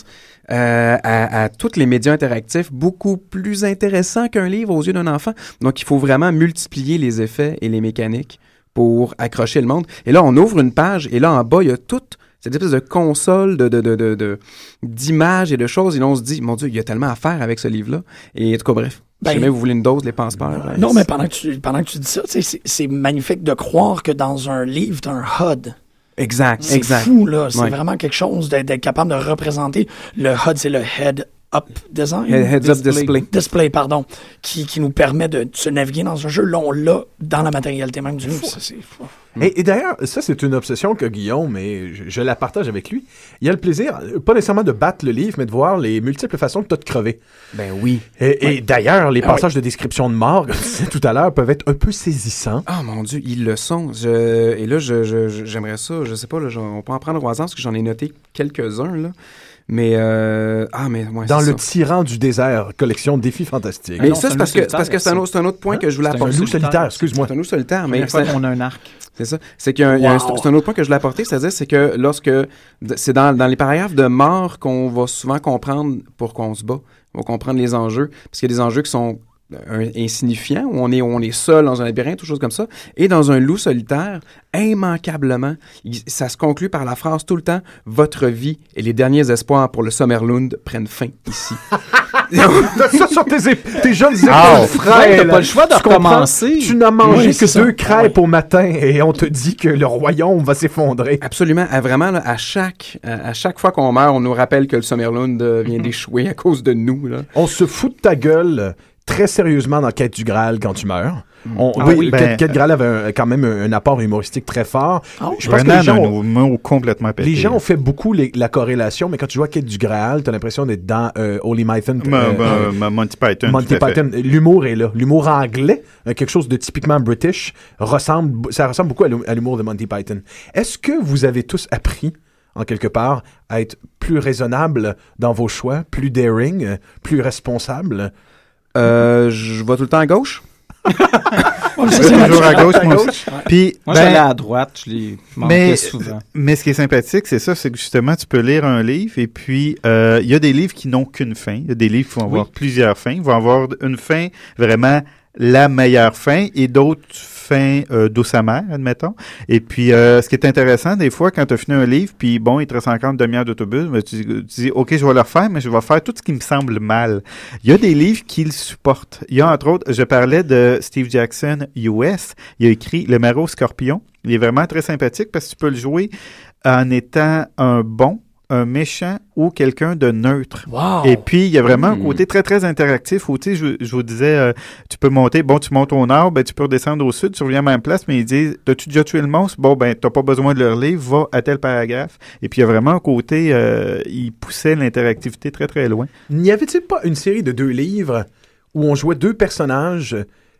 euh, à, à tous les médias interactifs, beaucoup plus intéressant qu'un livre aux yeux d'un enfant. Donc, il faut vraiment multiplier les effets et les mécaniques pour accrocher le monde. Et là, on ouvre une page, et là, en bas, il y a toute cette espèce de console de, de, de, de, de- d'images et de choses. Et là, on se dit, mon Dieu, il y a tellement à faire avec ce livre-là. Et en tout cas, bref. Ben, si jamais vous voulez une dose, les pense-pas. Non, mais pendant que tu, pendant que tu dis ça, c'est c'est magnifique de croire que dans un livre, tu as un HUD. Exact, C'est exact. fou, là. C'est Ouais. vraiment quelque chose d'être d'être capable de représenter. Le HUD, c'est le Head Up Design. Head- Heads up display. Display, pardon, qui, qui nous permet de se naviguer dans un jeu. Là, on l'a dans la matérialité même du livre. Ça, c'est fou. Et, et d'ailleurs, ça, c'est une obsession que Guillaume, mais je, je la partage avec lui. Il a le plaisir, pas nécessairement de battre le livre, mais de voir les multiples façons que tu as de crever. Ben oui. Et, et d'ailleurs, les Ah passages de description de mort, comme je disais tout à l'heure, peuvent être un peu saisissants. Oh mon Dieu, ils le sont. Je- et là, je- je- je- j'aimerais ça, je sais pas, là, on peut en prendre au hasard parce que j'en ai noté quelques-uns, là. Mais, euh, ah, mais ouais, Dans le ça. tyran du désert, collection défis fantastiques. Mais non, ça, c'est parce parce que c'est un, un autre point que je voulais C'est un apporter. Un loup solitaire. excuse-moi. C'est un loup solitaire, mais qu'on a un arc. C'est ça. C'est qu'il y a un, il y a un- Wow. c'est un autre point que je voulais apporter, c'est-à-dire c'est que lorsque c'est dans, dans les paragraphes de mort qu'on va souvent comprendre pourquoi on se bat, on va comprendre les enjeux, parce qu'il y a des enjeux qui sont insignifiants, où on est, on est seul dans un labyrinthe, ou choses comme ça, et dans un loup solitaire, immanquablement, il- ça se conclut par la phrase tout le temps « Votre vie et les derniers espoirs pour le Summerlund prennent fin ici. <laughs> » T'as ça sur tes, ép- tes jeunes épaules Ah, frêles. t'as pas le choix de Tu recommencer. Tu n'as mangé Oui, que ça. deux crêpes au matin et on te dit que le royaume va s'effondrer. Absolument. À vraiment, là, à, chaque, à, à chaque fois qu'on meurt, on nous rappelle que le Summerlund euh, vient d'échouer à cause de nous. Là. On se fout de ta gueule très sérieusement dans Quête du Graal quand tu meurs. On- Ah oui, oui, Quête, ben- Quête Graal avait un- quand même un, un apport humoristique très fort. Ah? Je pense que les gens, ont, complètement pété. les gens ont fait beaucoup les- la corrélation, mais quand tu vois Quête du Graal, t'as l'impression d'être dans euh, Holy Mython. Ma- euh, ma- ma- Monty Python. Monty. Python, l'humour est là. L'humour anglais, euh, quelque chose de typiquement british, ressemble, ça ressemble beaucoup à l'hu- à l'humour de Monty Python. Est-ce que vous avez tous appris, en quelque part, à être plus raisonnable dans vos choix, plus daring, euh, plus responsable? Euh, je vais tout le temps à gauche. <laughs> Je vais <laughs> toujours à gauche, moi aussi. Puis, Moi, ben, j'allais à droite, je les manquais mais, souvent. mais ce qui est sympathique, c'est ça, c'est que justement, tu peux lire un livre et puis euh, il y a des livres qui n'ont qu'une fin. Il y a des livres qui vont avoir plusieurs fins. Ils vont avoir une fin vraiment la meilleure fin et d'autres fins euh, douce amère, admettons. Et puis, euh, ce qui est intéressant, des fois, quand tu as fini un livre, puis bon, il te reste encore une demi-heure d'autobus, mais tu, tu dis, OK, je vais le refaire, mais je vais faire tout ce qui me semble mal. Il y a des livres qui le supportent. Il y a, entre autres, je parlais de Steve Jackson US. Il a écrit Le Maro Scorpion. Il est vraiment très sympathique parce que tu peux le jouer en étant un bon un méchant ou quelqu'un de neutre. Wow! Et puis, il y a vraiment un Mm. côté très, très interactif où, tu sais, je, je vous disais, euh, tu peux monter, bon, tu montes au nord, ben, tu peux redescendre au sud, tu reviens à la même place, mais ils disent, as-tu déjà tué le monstre? Bon, ben, t'as pas besoin de leur livre, va à tel paragraphe. Et puis, il y a vraiment un côté, euh, il poussait l'interactivité très, très loin. N'y avait-il pas une série de deux livres où on jouait deux personnages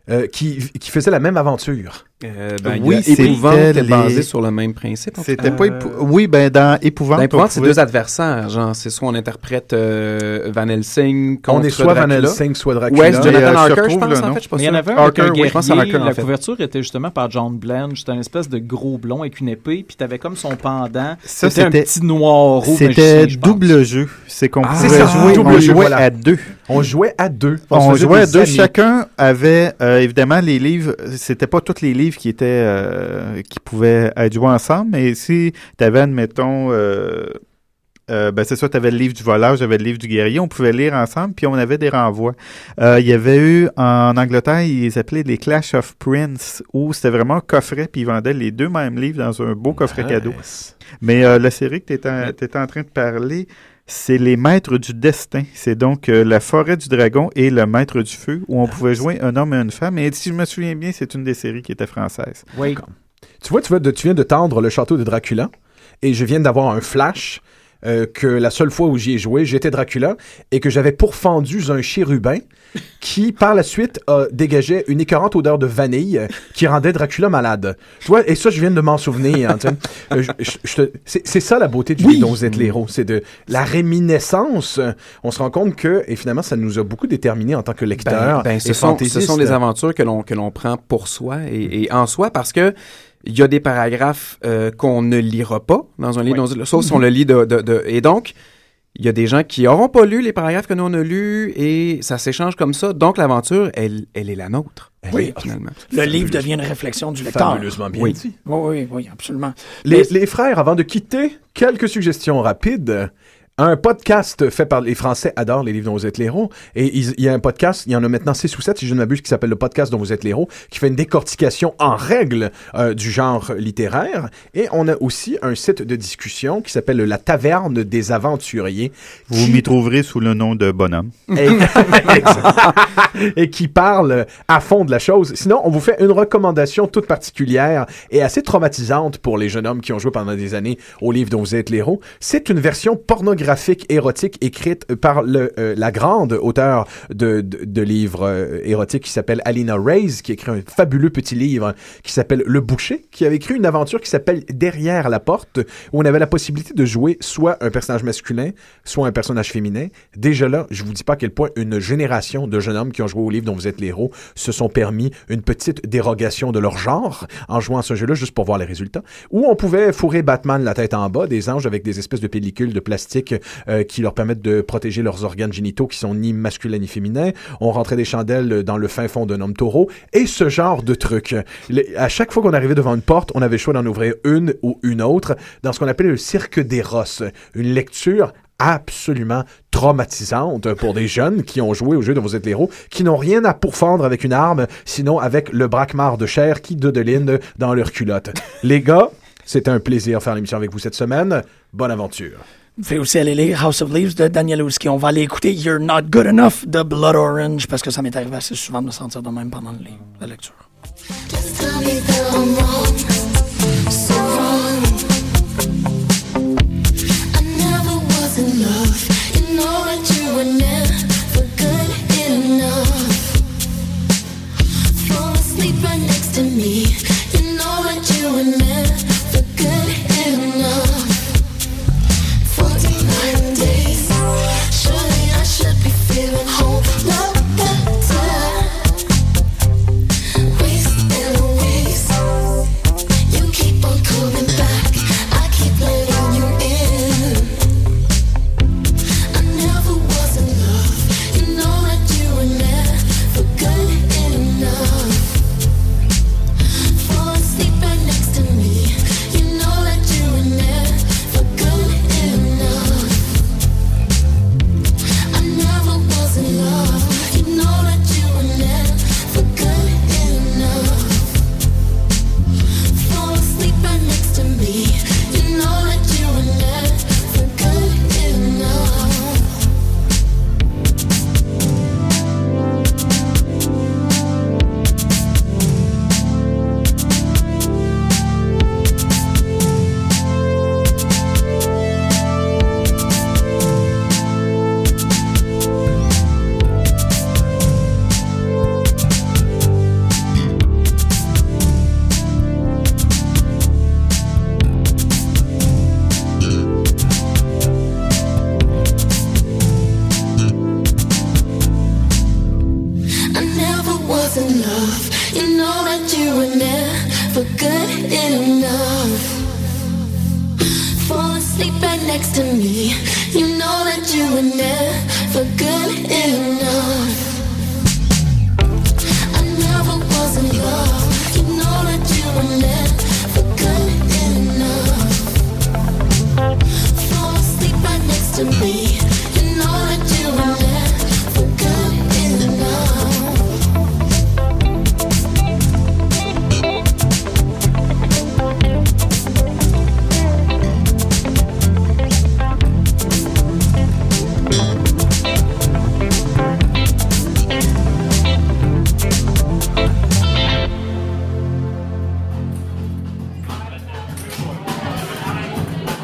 euh, qui, qui faisaient la même aventure? Euh, ben, Oui, Épouvante est basé sur le même principe. C'était Euh, pas épou- Oui, ben, dans Épouvante. Dans Épouvante, c'est pouvait- deux adversaires. Genre, c'est soit on interprète euh, Van Helsing contre on est soit Van. Helsing, soit Dracula. Ouais, Jonathan euh, je Harker, je pense, le en fait. Je Mais il y en avait un Harker, avec un oui, je pense que c'est guerrier. Harker, en La fait. couverture était justement par John Bland. C'était une espèce de gros blond avec une épée. Puis t'avais comme son pendant. C'était un petit noir roux. C'était double jeu. C'est qu'on Ah, pouvait jouer, à deux. On jouait à deux. On, jouait à deux. amis. Chacun avait, euh, évidemment, les livres. C'était pas tous les livres qui étaient, euh, qui pouvaient être joués ensemble, mais si tu avais, admettons, euh, euh, ben c'est ça, tu avais le livre du voleur, j'avais le livre du guerrier, on pouvait lire ensemble, puis on avait des renvois. Euh, Il y avait eu, en Angleterre, ils appelaient les Clash of Prince, où c'était vraiment un coffret, puis ils vendaient les deux mêmes livres dans un beau coffret cadeau. Mais euh, la série que tu étais, en train de parler, c'est Les Maîtres du Destin. C'est donc euh, La Forêt du Dragon et Le Maître du Feu, où on pouvait jouer un homme et une femme. Et si je me souviens bien, c'est une des séries qui était française. Oui. Tu vois, tu, vois de- tu viens de tendre le château de Dracula et je viens d'avoir un flash euh, que la seule fois où j'y ai joué, j'étais Dracula et que j'avais pourfendu un chérubin qui, par la suite, euh, dégageait une écœurante odeur de vanille euh, qui rendait Dracula malade. Tu vois, et ça, je viens de m'en souvenir. hein. Euh, c'est ça la beauté du livre dont vous êtes l'héros. C'est de la réminiscence. On se rend compte que, et finalement, ça nous a beaucoup déterminés en tant que lecteurs. Ben, ben, ce, et sont, ce sont des aventures que l'on que l'on prend pour soi et, et en soi parce que il y a des paragraphes euh, qu'on ne lira pas dans un livre, dans- sauf si on le lit de, de- de- et donc il y a des gens qui n'auront pas lu les paragraphes que nous on a lus et ça s'échange comme ça. Donc l'aventure, elle, elle est la nôtre. Oui. finalement. Le livre devient une réflexion du lecteur. Fabuleusement bien Oui. dit. Oui, oui, oui, absolument. Les, les frères, avant de quitter, quelques suggestions rapides. Un podcast fait par les Français adorent les livres dont vous êtes l'héros. Et il y a un podcast, il y en a maintenant 6 ou 7, si je ne m'abuse, qui s'appelle le podcast dont vous êtes l'héros, qui fait une décortication en règle euh, du genre littéraire. Et on a aussi un site de discussion qui s'appelle La Taverne des Aventuriers. Vous qui- m'y trouverez sous le nom de Bonhomme. et, <laughs> et qui parle à fond de la chose. Sinon, on vous fait une recommandation toute particulière et assez traumatisante pour les jeunes hommes qui ont joué pendant des années au livre dont vous êtes l'héros. C'est une version pornographique érotique écrite par euh, la grande auteure de, livres euh, érotiques qui s'appelle Alina Reyes, qui a écrit un fabuleux petit livre qui s'appelle Le Boucher, qui avait écrit une aventure qui s'appelle Derrière la porte, où on avait la possibilité de jouer soit un personnage masculin, soit un personnage féminin. Déjà là, je vous dis pas à quel point une génération de jeunes hommes qui ont joué au livre dont vous êtes l'héros se sont permis une petite dérogation de leur genre en jouant à ce jeu-là juste pour voir les résultats. Où on pouvait fourrer Batman la tête en bas, des anges avec des espèces de pellicules de plastique euh, qui leur permettent de protéger leurs organes génitaux qui sont ni masculins ni féminins. On rentrait des chandelles dans le fin fond d'un homme taureau et ce genre de trucs. À chaque fois qu'on arrivait devant une porte, on avait le choix d'en ouvrir une ou une autre dans ce qu'on appelait le cirque des rosses. Une lecture absolument traumatisante pour des jeunes qui ont joué au jeu dont vous êtes l'héros, qui n'ont rien à pourfendre avec une arme, sinon avec le braquemar de chair qui dodeline dans leur culotte. Les gars, c'était un plaisir de faire l'émission avec vous cette semaine. Bonne aventure. Pouvez aussi aller lire House of Leaves de Daniel Ouski. On va aller écouter You're Not Good Enough de Blood Orange parce que ça m'est arrivé assez souvent de me sentir de même pendant la lecture. Just tell me that I'm wrong, so wrong. I never was in love. You know that you were never good enough. Fall asleep right next to me.